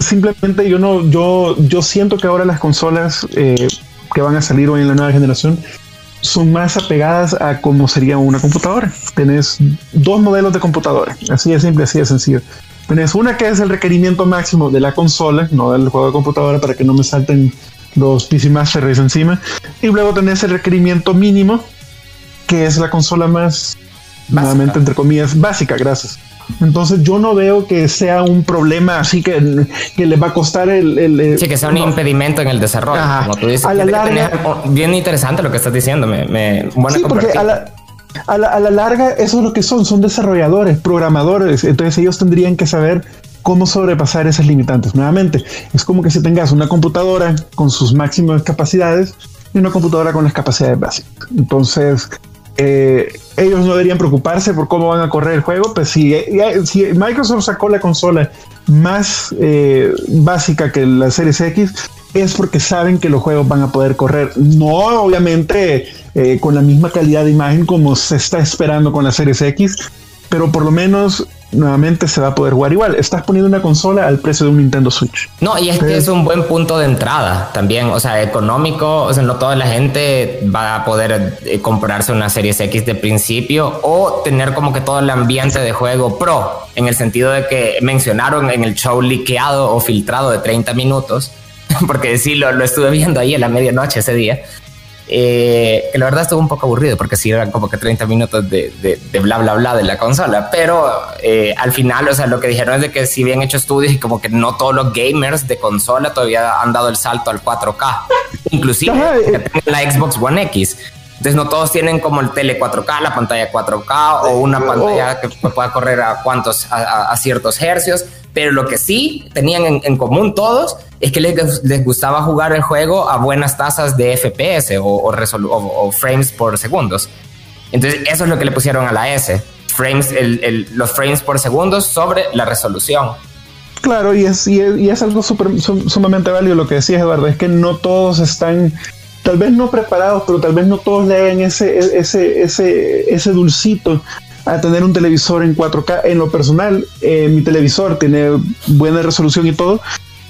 simplemente yo no, yo, yo siento que ahora las consolas eh, que van a salir hoy en la nueva generación son más apegadas a cómo sería una computadora. Tenés dos modelos de computadora, así de simple, así de sencillo. Tenés una que es el requerimiento máximo de la consola, no del juego de computadora, para que no me salten los PC Master Race encima. Y luego tenés el requerimiento mínimo, que es la consola más, nuevamente entre comillas, básica, gracias. Entonces yo no veo que sea un problema así que, que le va a costar el...
sí, que sea un impedimento en el desarrollo. Como tú dices,
a la larga,
bien interesante lo que estás diciendo. Me, me
sí, porque a la, a la, larga eso es lo que son, son desarrolladores, programadores, entonces ellos tendrían que saber cómo sobrepasar esas limitantes. Nuevamente, es como que si tengas una computadora con sus máximas capacidades y una computadora con las capacidades básicas. Entonces, eh, ellos no deberían preocuparse por cómo van a correr el juego, pues si, si Microsoft sacó la consola más eh, básica que la Series X, es porque saben que los juegos van a poder correr. No, obviamente, eh, con la misma calidad de imagen como se está esperando con la Series X, pero por lo menos nuevamente se va a poder jugar igual. Estás poniendo una consola al precio de un Nintendo Switch.
No, y es que es un buen punto de entrada también, o sea, económico, o sea, no toda la gente va a poder eh, comprarse una Series X de principio o tener como que todo el ambiente de juego pro, en el sentido de que mencionaron en el show liqueado o filtrado de 30 minutos, porque sí, lo, lo estuve viendo ahí en la medianoche ese día eh, la verdad estuvo un poco aburrido porque sí eran como que 30 minutos de, de, bla bla bla de la consola, pero eh, al final, o sea, lo que dijeron es de que si bien hecho estudios y como que no todos los gamers de consola todavía han dado el salto al 4K, inclusive eh. la Xbox One X. Entonces no todos tienen como el tele 4K, la pantalla 4K o una pantalla que pueda correr a cuantos a, ciertos hercios, pero lo que sí tenían en, común todos es que les, les, gustaba jugar el juego a buenas tasas de FPS o, o, frames por segundos. Entonces eso es lo que le pusieron a la S, frames, los frames por segundos sobre la resolución.
Claro, y es, y es, algo sumamente válido lo que decías, Eduardo, es que no todos están tal vez no preparados, pero tal vez no todos le hagan ese, ese, ese, ese dulcito a tener un televisor en 4K. En lo personal, eh, mi televisor tiene buena resolución y todo,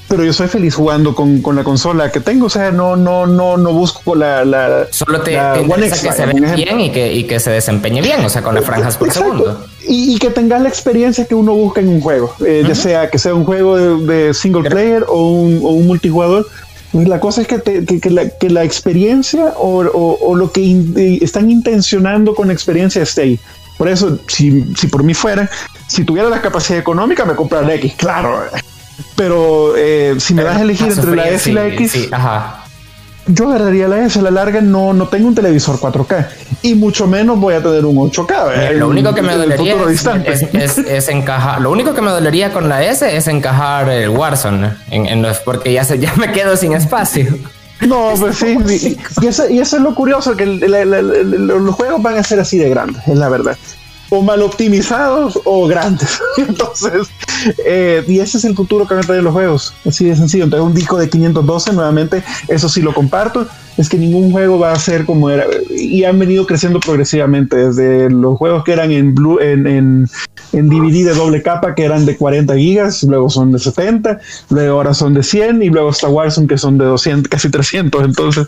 pero yo soy feliz jugando con, con, la consola que tengo. O sea, no, no, no, no busco la, la
Solo te, la que se vea bien y que, y que se desempeñe bien, o sea, con las franjas por segundo.
Y, que tengas la experiencia que uno busca en un juego, eh, ya sea que sea un juego de, single player o un, o un multijugador la cosa es que, que, la, experiencia o, lo que están intencionando con experiencia esté ahí. Por eso, si, si, por mí fuera, si tuviera la capacidad económica, me compraría la X, claro. Pero eh, si me das a elegir entre la S y la X, ajá yo agarraría la S, a la larga no, no tengo un televisor 4K y mucho menos voy a tener un 8K.
lo único que me dolería es, encajar, lo único que me dolería con la S es encajar el Warzone en, porque ya, se, ya me quedo sin espacio.
No, pues sí, y, eso, es lo curioso, que los juegos van a ser así de grandes, es la verdad o mal optimizados o grandes. Entonces, eh, y ese es el futuro que van a traer los juegos. Así de sencillo. Entonces, un disco de 512, nuevamente, eso sí lo comparto es que ningún juego va a ser como era y han venido creciendo progresivamente desde los juegos que eran en blue en, en, en DVD de doble capa que eran de 40 gigas luego son de 70 luego ahora son de 100 y luego Star Wars que son de 200 casi 300 entonces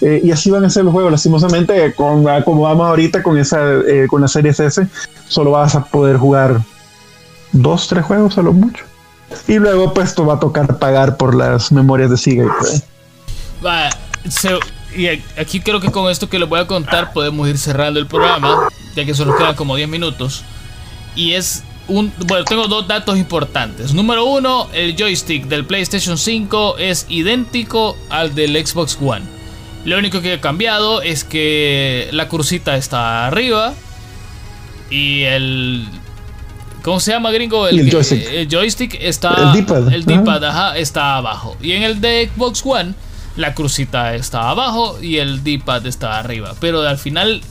eh, y así van a ser los juegos lastimosamente con, como vamos ahorita con esa eh, con la serie S solo vas a poder jugar dos tres juegos a lo mucho y luego pues te va a tocar pagar por las memorias de Sega pues
y aquí creo que con esto que les voy a contar podemos ir cerrando el programa, ya que solo quedan como 10 minutos. Y es un. Bueno, tengo dos datos importantes. Número uno, el joystick del PlayStation 5 es idéntico al del Xbox One. Lo único que ha cambiado es que la cursita está arriba y el. ¿Cómo se llama, gringo?
El, joystick.
el joystick está. El D-pad. El D-pad, está abajo. Y en el de Xbox One la crucita está abajo y el D-pad está arriba. Pero al final,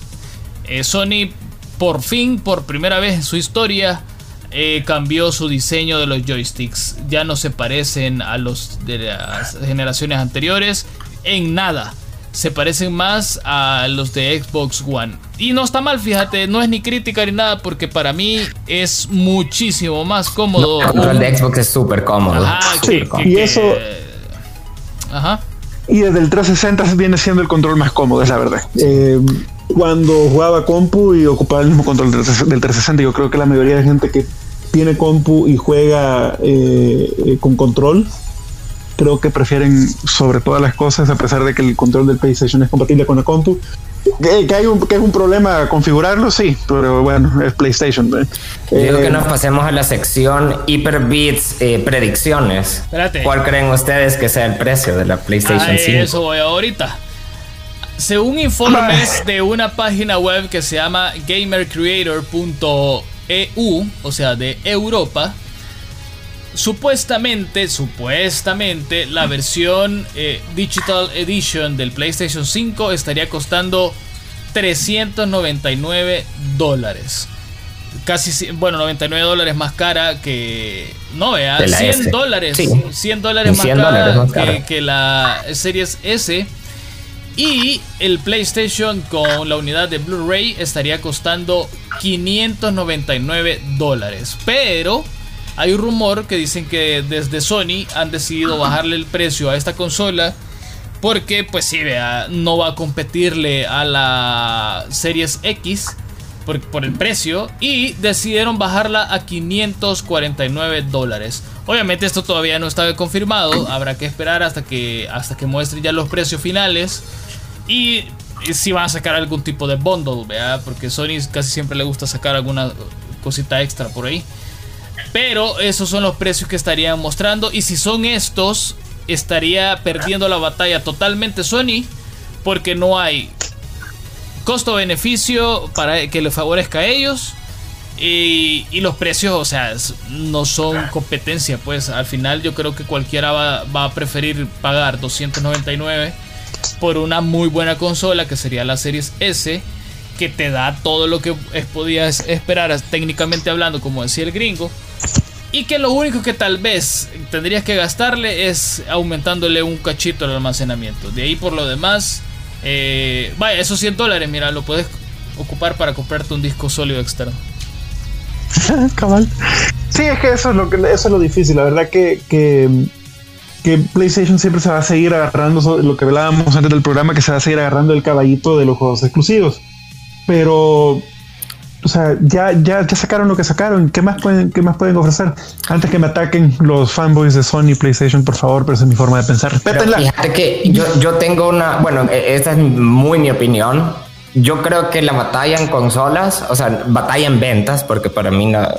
eh, Sony por fin, por primera vez en su historia, eh, cambió su diseño de los joysticks. Ya no se parecen a los de las generaciones anteriores en nada. Se parecen más a los de Xbox One. Y no está mal, fíjate, no es ni crítica ni nada, porque para mí es muchísimo más cómodo.
el de Xbox es súper cómodo.
sí, y eso. Ajá. Y desde el 360 viene siendo el control más cómodo, es la verdad. Eh, cuando jugaba compu y ocupaba el mismo control del 360, yo creo que la mayoría de gente que tiene compu y juega eh, eh, con control, creo que prefieren sobre todas las cosas, a pesar de que el control del PlayStation es compatible con la compu, que, hay un, que es un problema configurarlo, sí, pero bueno, es PlayStation.
Digo que eh, nos pasemos a la sección Hyperbits eh, predicciones. Espérate. ¿Cuál creen ustedes que sea el precio de la PlayStation 5?
Eso voy ahorita. Según informes de una página web que se llama gamercreator.eu, o sea, de Europa, supuestamente, supuestamente, la versión eh, Digital Edition del PlayStation 5 estaría costando 399 dólares. Casi, bueno, 99 dólares más cara que. No, vea, 100 dólares. 100 dólares más, cara, que, la Series S. Y el PlayStation con la unidad de Blu-ray estaría costando 599 dólares. Pero hay un rumor que dicen que desde Sony han decidido bajarle el precio a esta consola. Porque, pues sí, vea, no va a competirle a la Series X por, el precio. Y decidieron bajarla a 549 dólares. Obviamente esto todavía no está confirmado. Habrá que esperar hasta que, hasta que muestren ya los precios finales. Y si van a sacar algún tipo de bundle, vea, porque Sony casi siempre le gusta sacar alguna cosita extra por ahí. Pero esos son los precios que estarían mostrando. Y si son estos, estaría perdiendo la batalla totalmente Sony. Porque no hay costo-beneficio para que le favorezca a ellos. Y, los precios, o sea, no son competencia. Pues al final yo creo que cualquiera va, va a preferir pagar 299 por una muy buena consola que sería la Series S que te da todo lo que podías esperar técnicamente hablando, como decía el gringo. Y que lo único que tal vez tendrías que gastarle es aumentándole un cachito el almacenamiento. De ahí por lo demás, eh, vaya, esos 100 dólares, mira, lo puedes ocupar para comprarte un disco sólido externo.
Cabal. Sí, es que eso es lo que eso es lo difícil. La verdad que, que, que PlayStation siempre se va a seguir agarrando lo que hablábamos antes del programa, que se va a seguir agarrando el caballito de los juegos exclusivos. Pero, o sea, ya, ya, ya sacaron lo que sacaron. ¿Qué más pueden, qué más pueden ofrecer? Antes que me ataquen los fanboys de Sony PlayStation, por favor, pero esa es mi forma de pensar. Respétenla.
Fíjate que yo, yo tengo una, bueno, e, esta es muy mi opinión. Yo creo que la batalla en consolas, o sea, batalla en ventas, porque para mí la,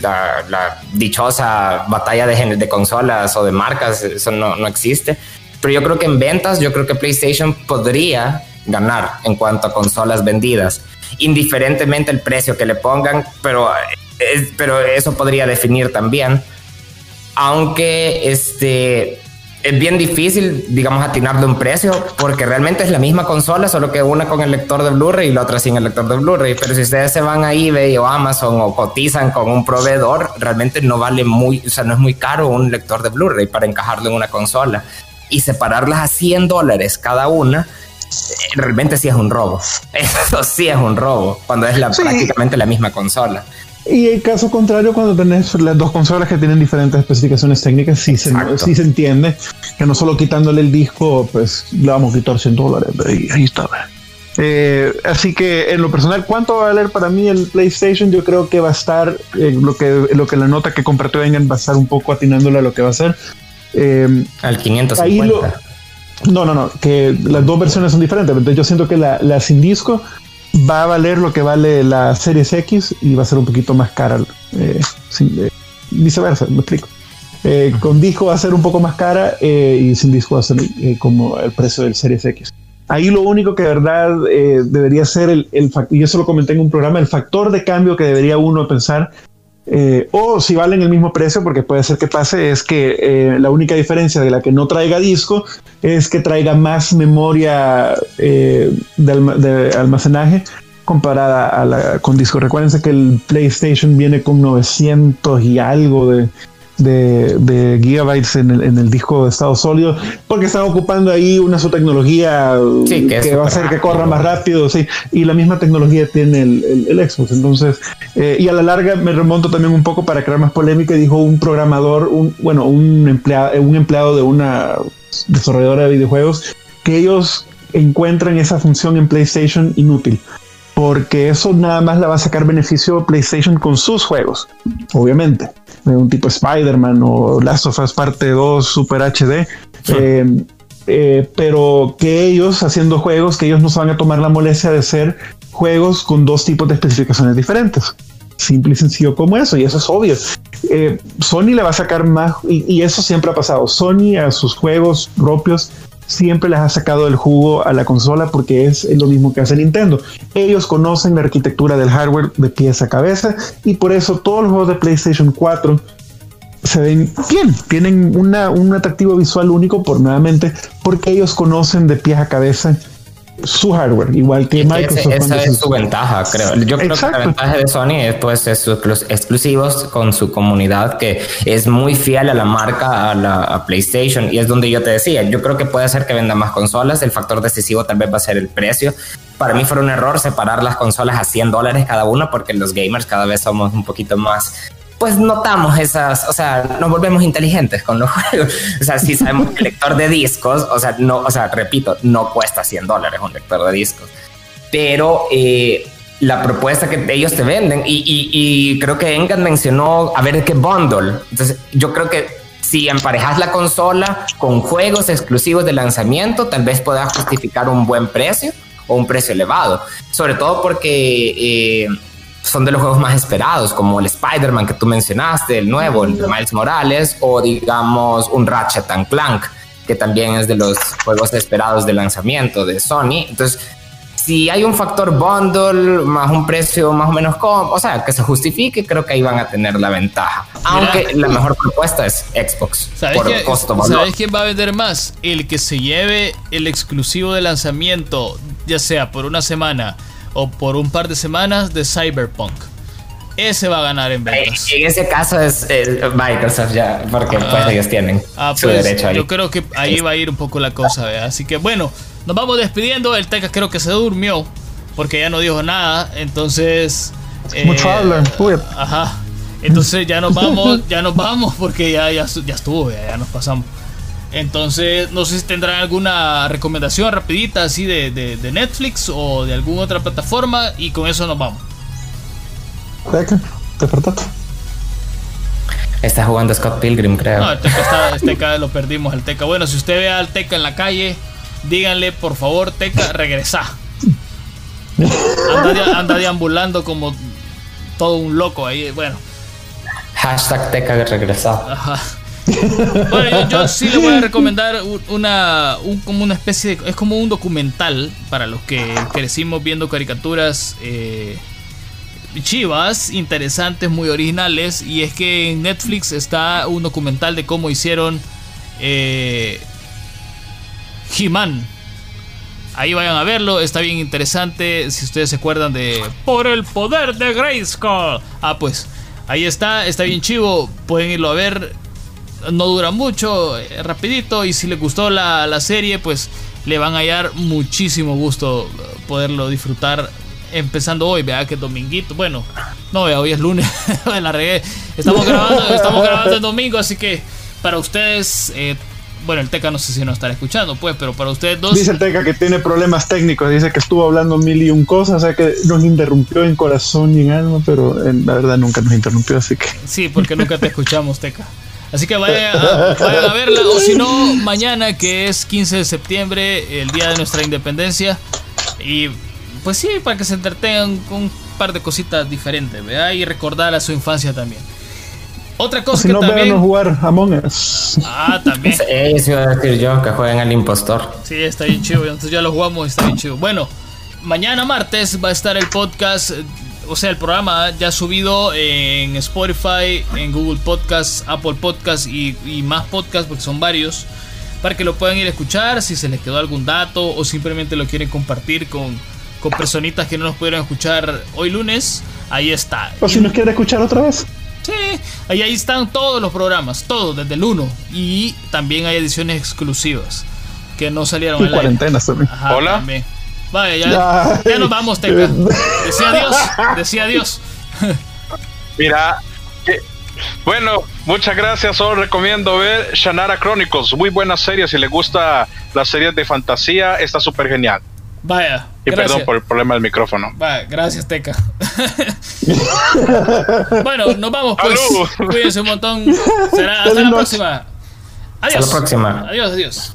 la, dichosa batalla de, de consolas o de marcas, eso no, no existe. Pero yo creo que en ventas, yo creo que PlayStation podría ganar en cuanto a consolas vendidas, indiferentemente el precio que le pongan, pero, pero eso podría definir también. Aunque este, es bien difícil, digamos, atinarle un precio, porque realmente es la misma consola, solo que una con el lector de Blu-ray y la otra sin el lector de Blu-ray. Pero si ustedes se van a eBay o Amazon o cotizan con un proveedor, realmente no vale muy, o sea, no es muy caro un lector de Blu-ray para encajarlo en una consola. Y separarlas a 100 dólares cada una, realmente sí es un robo. Eso sí es un robo, cuando es la, prácticamente la misma consola.
Y el caso contrario, cuando tenés las dos consolas que tienen diferentes especificaciones técnicas, sí se, sí se entiende que no solo quitándole el disco, pues le vamos a quitar 100 dólares. Ahí, ahí está. Eh, así que en lo personal, ¿cuánto va a valer para mí el PlayStation? Yo creo que va a estar, eh, lo, que, lo que la nota que compartió Vengan va a estar un poco atinándole a lo que va a ser.
Eh, Al 550. Ahí lo,
no, no, no, que las dos versiones son diferentes. Yo siento que la, sin disco va a valer lo que vale la Series X y va a ser un poquito más cara. Eh, eh, viceversa, me explico. Eh, con disco va a ser un poco más cara y sin disco va a ser como el precio del Series X. Ahí lo único que de verdad debería ser el, el y eso lo comenté en un programa, el factor de cambio que debería uno pensar eh, o si valen el mismo precio, porque puede ser que pase, es que eh, la única diferencia de la que no traiga disco es que traiga más memoria eh, de, almacenaje comparada a la, con disco. Recuérdense que el PlayStation viene con 900 y algo de, de, gigabytes en el, en el, disco de estado sólido, porque están ocupando ahí una su tecnología que, va a hacer que corra más rápido, sí, y la misma tecnología tiene el, el, Xbox. Entonces, eh, y a la larga me remonto también un poco para crear más polémica, dijo un programador, un, bueno, un empleado, un empleado de una desarrolladora de videojuegos, que ellos encuentran esa función en PlayStation inútil porque eso nada más la va a sacar beneficio PlayStation con sus juegos, obviamente. Un tipo Spider-Man o Last of Us Parte 2 Super HD. Eh, eh, pero que ellos haciendo juegos, que ellos no se van a tomar la molestia de hacer juegos con dos tipos de especificaciones diferentes. Simple y sencillo como eso, y eso es obvio. Eh, Sony le va a sacar más, y eso siempre ha pasado. Sony a sus juegos propios siempre les ha sacado el jugo a la consola porque es lo mismo que hace Nintendo. Ellos conocen la arquitectura del hardware de pieza a cabeza y por eso todos los juegos de PlayStation 4 se ven bien, tienen una, un atractivo visual único por nuevamente porque ellos conocen de pies a cabeza su hardware, igual que Microsoft.
esa es su ventaja, creo. Yo creo que la ventaja de Sony es pues sus exclusivos con su comunidad que es muy fiel a la marca, a la PlayStation y es donde yo te decía, yo creo que puede ser que venda más consolas, el factor decisivo tal vez va a ser el precio. Para mí fue un error separar las consolas a 100 dólares cada una porque los gamers cada vez somos un poquito más pues notamos esas, o sea, nos volvemos inteligentes con los juegos. O sea, si sabemos que el lector de discos, o sea, no, o sea, repito, no cuesta 100 dólares un lector de discos, pero eh, la propuesta que ellos te venden, y, creo que Engan mencionó, a ver qué bundle. Entonces, yo creo que si emparejas la consola con juegos exclusivos de lanzamiento, tal vez puedas justificar un buen precio o un precio elevado. Sobre todo porque... Eh, son de los juegos más esperados, como el Spider-Man que tú mencionaste, el nuevo, el de Miles Morales, o digamos un Ratchet and Clank, que también es de los juegos esperados de lanzamiento de Sony. Entonces, si hay un factor bundle más un precio más o menos como, o sea, que se justifique, creo que ahí van a tener la ventaja. Aunque la mejor propuesta es Xbox
¿sabes por costo ¿Sabes quién va a vender más? El que se lleve el exclusivo de lanzamiento, ya sea por una semana o por un par de semanas de Cyberpunk. Ese va a ganar en ventas.
En ese caso es Microsoft ya, porque pues ah. ellos tienen
ah, su pues, derecho ahí. Yo creo que ahí va a ir un poco la cosa, así que bueno, nos vamos despidiendo. El Teca creo que se durmió porque ya no dijo nada, entonces.
Mucho eh, habla,
Ajá. Entonces ya nos vamos, ya nos vamos porque ya, ya, ya estuvo, ya nos pasamos. Entonces, no sé si tendrán alguna recomendación rapidita así de, de, Netflix o de alguna otra plataforma y con eso nos vamos.
Teca, te
Está jugando Scott Pilgrim, creo.
No, el Teca, está, lo perdimos, el Teca. Bueno, si usted ve al Teca en la calle, díganle, por favor, Teca, regresa. Anda, anda deambulando como todo un loco ahí, bueno.
Hashtag Teca regresa. Ajá.
Bueno, yo, sí le voy a recomendar una, como una especie de, es como un documental para los que crecimos viendo caricaturas eh, chivas, interesantes, muy originales. Y es que en Netflix está un documental de cómo hicieron eh, He-Man. Ahí vayan a verlo, está bien interesante. Si ustedes se acuerdan de Por el poder de Grayskull. Ah, pues ahí está, está bien chivo. Pueden irlo a ver no dura mucho, eh, rapidito, y si les gustó la, serie, pues le van a hallar muchísimo gusto poderlo disfrutar empezando hoy, vea que es dominguito, bueno, no vea, hoy es lunes, la regué, estamos grabando, estamos grabando el domingo, así que para ustedes, eh, bueno, el Teca no sé si nos estará escuchando, pues, pero para ustedes dos.
Dice el Teca que tiene problemas técnicos, dice que estuvo hablando mil y un cosas, o sea que nos interrumpió en corazón y en alma, pero en, la verdad nunca nos interrumpió, así que.
Sí, porque nunca te escuchamos, Teca. Así que vayan a, verla. O si no, mañana, que es 15 de septiembre, el día de nuestra independencia. Y pues sí, para que se entretengan con un par de cositas diferentes, ¿verdad? Y recordar a su infancia también. Otra cosa que no también.
jugar Among Us.
Ah, también.
Eso iba a decir yo, que jueguen al impostor.
Sí, está bien chido. Entonces ya lo jugamos, está bien chido. Bueno, mañana martes va a estar el podcast o sea, el programa ya ha subido en Spotify, en Google Podcasts, Apple Podcasts y, más podcasts, porque son varios, para que lo puedan ir a escuchar si se les quedó algún dato o simplemente lo quieren compartir con, con personitas que no nos pudieron escuchar hoy lunes. Ahí está.
O si nos quieren escuchar otra vez.
Sí, ahí, ahí están todos los programas, todos, desde el 1. Y también hay ediciones exclusivas que no salieron.
Y cuarentenas también.
Hola.
Vaya, ya, ya, nos vamos, Teca. Decía adiós, decía adiós.
Mira, bueno, muchas gracias. Solo recomiendo ver Shannara Chronicles. Muy buena serie. Si le gusta las series de fantasía, está súper genial.
Vaya.
Y perdón por el problema del micrófono.
Vaya, gracias, Teca. bueno, nos vamos, pues. Cuídense un montón. Será hasta la próxima. Adiós.
Hasta la próxima.
Adiós, adiós.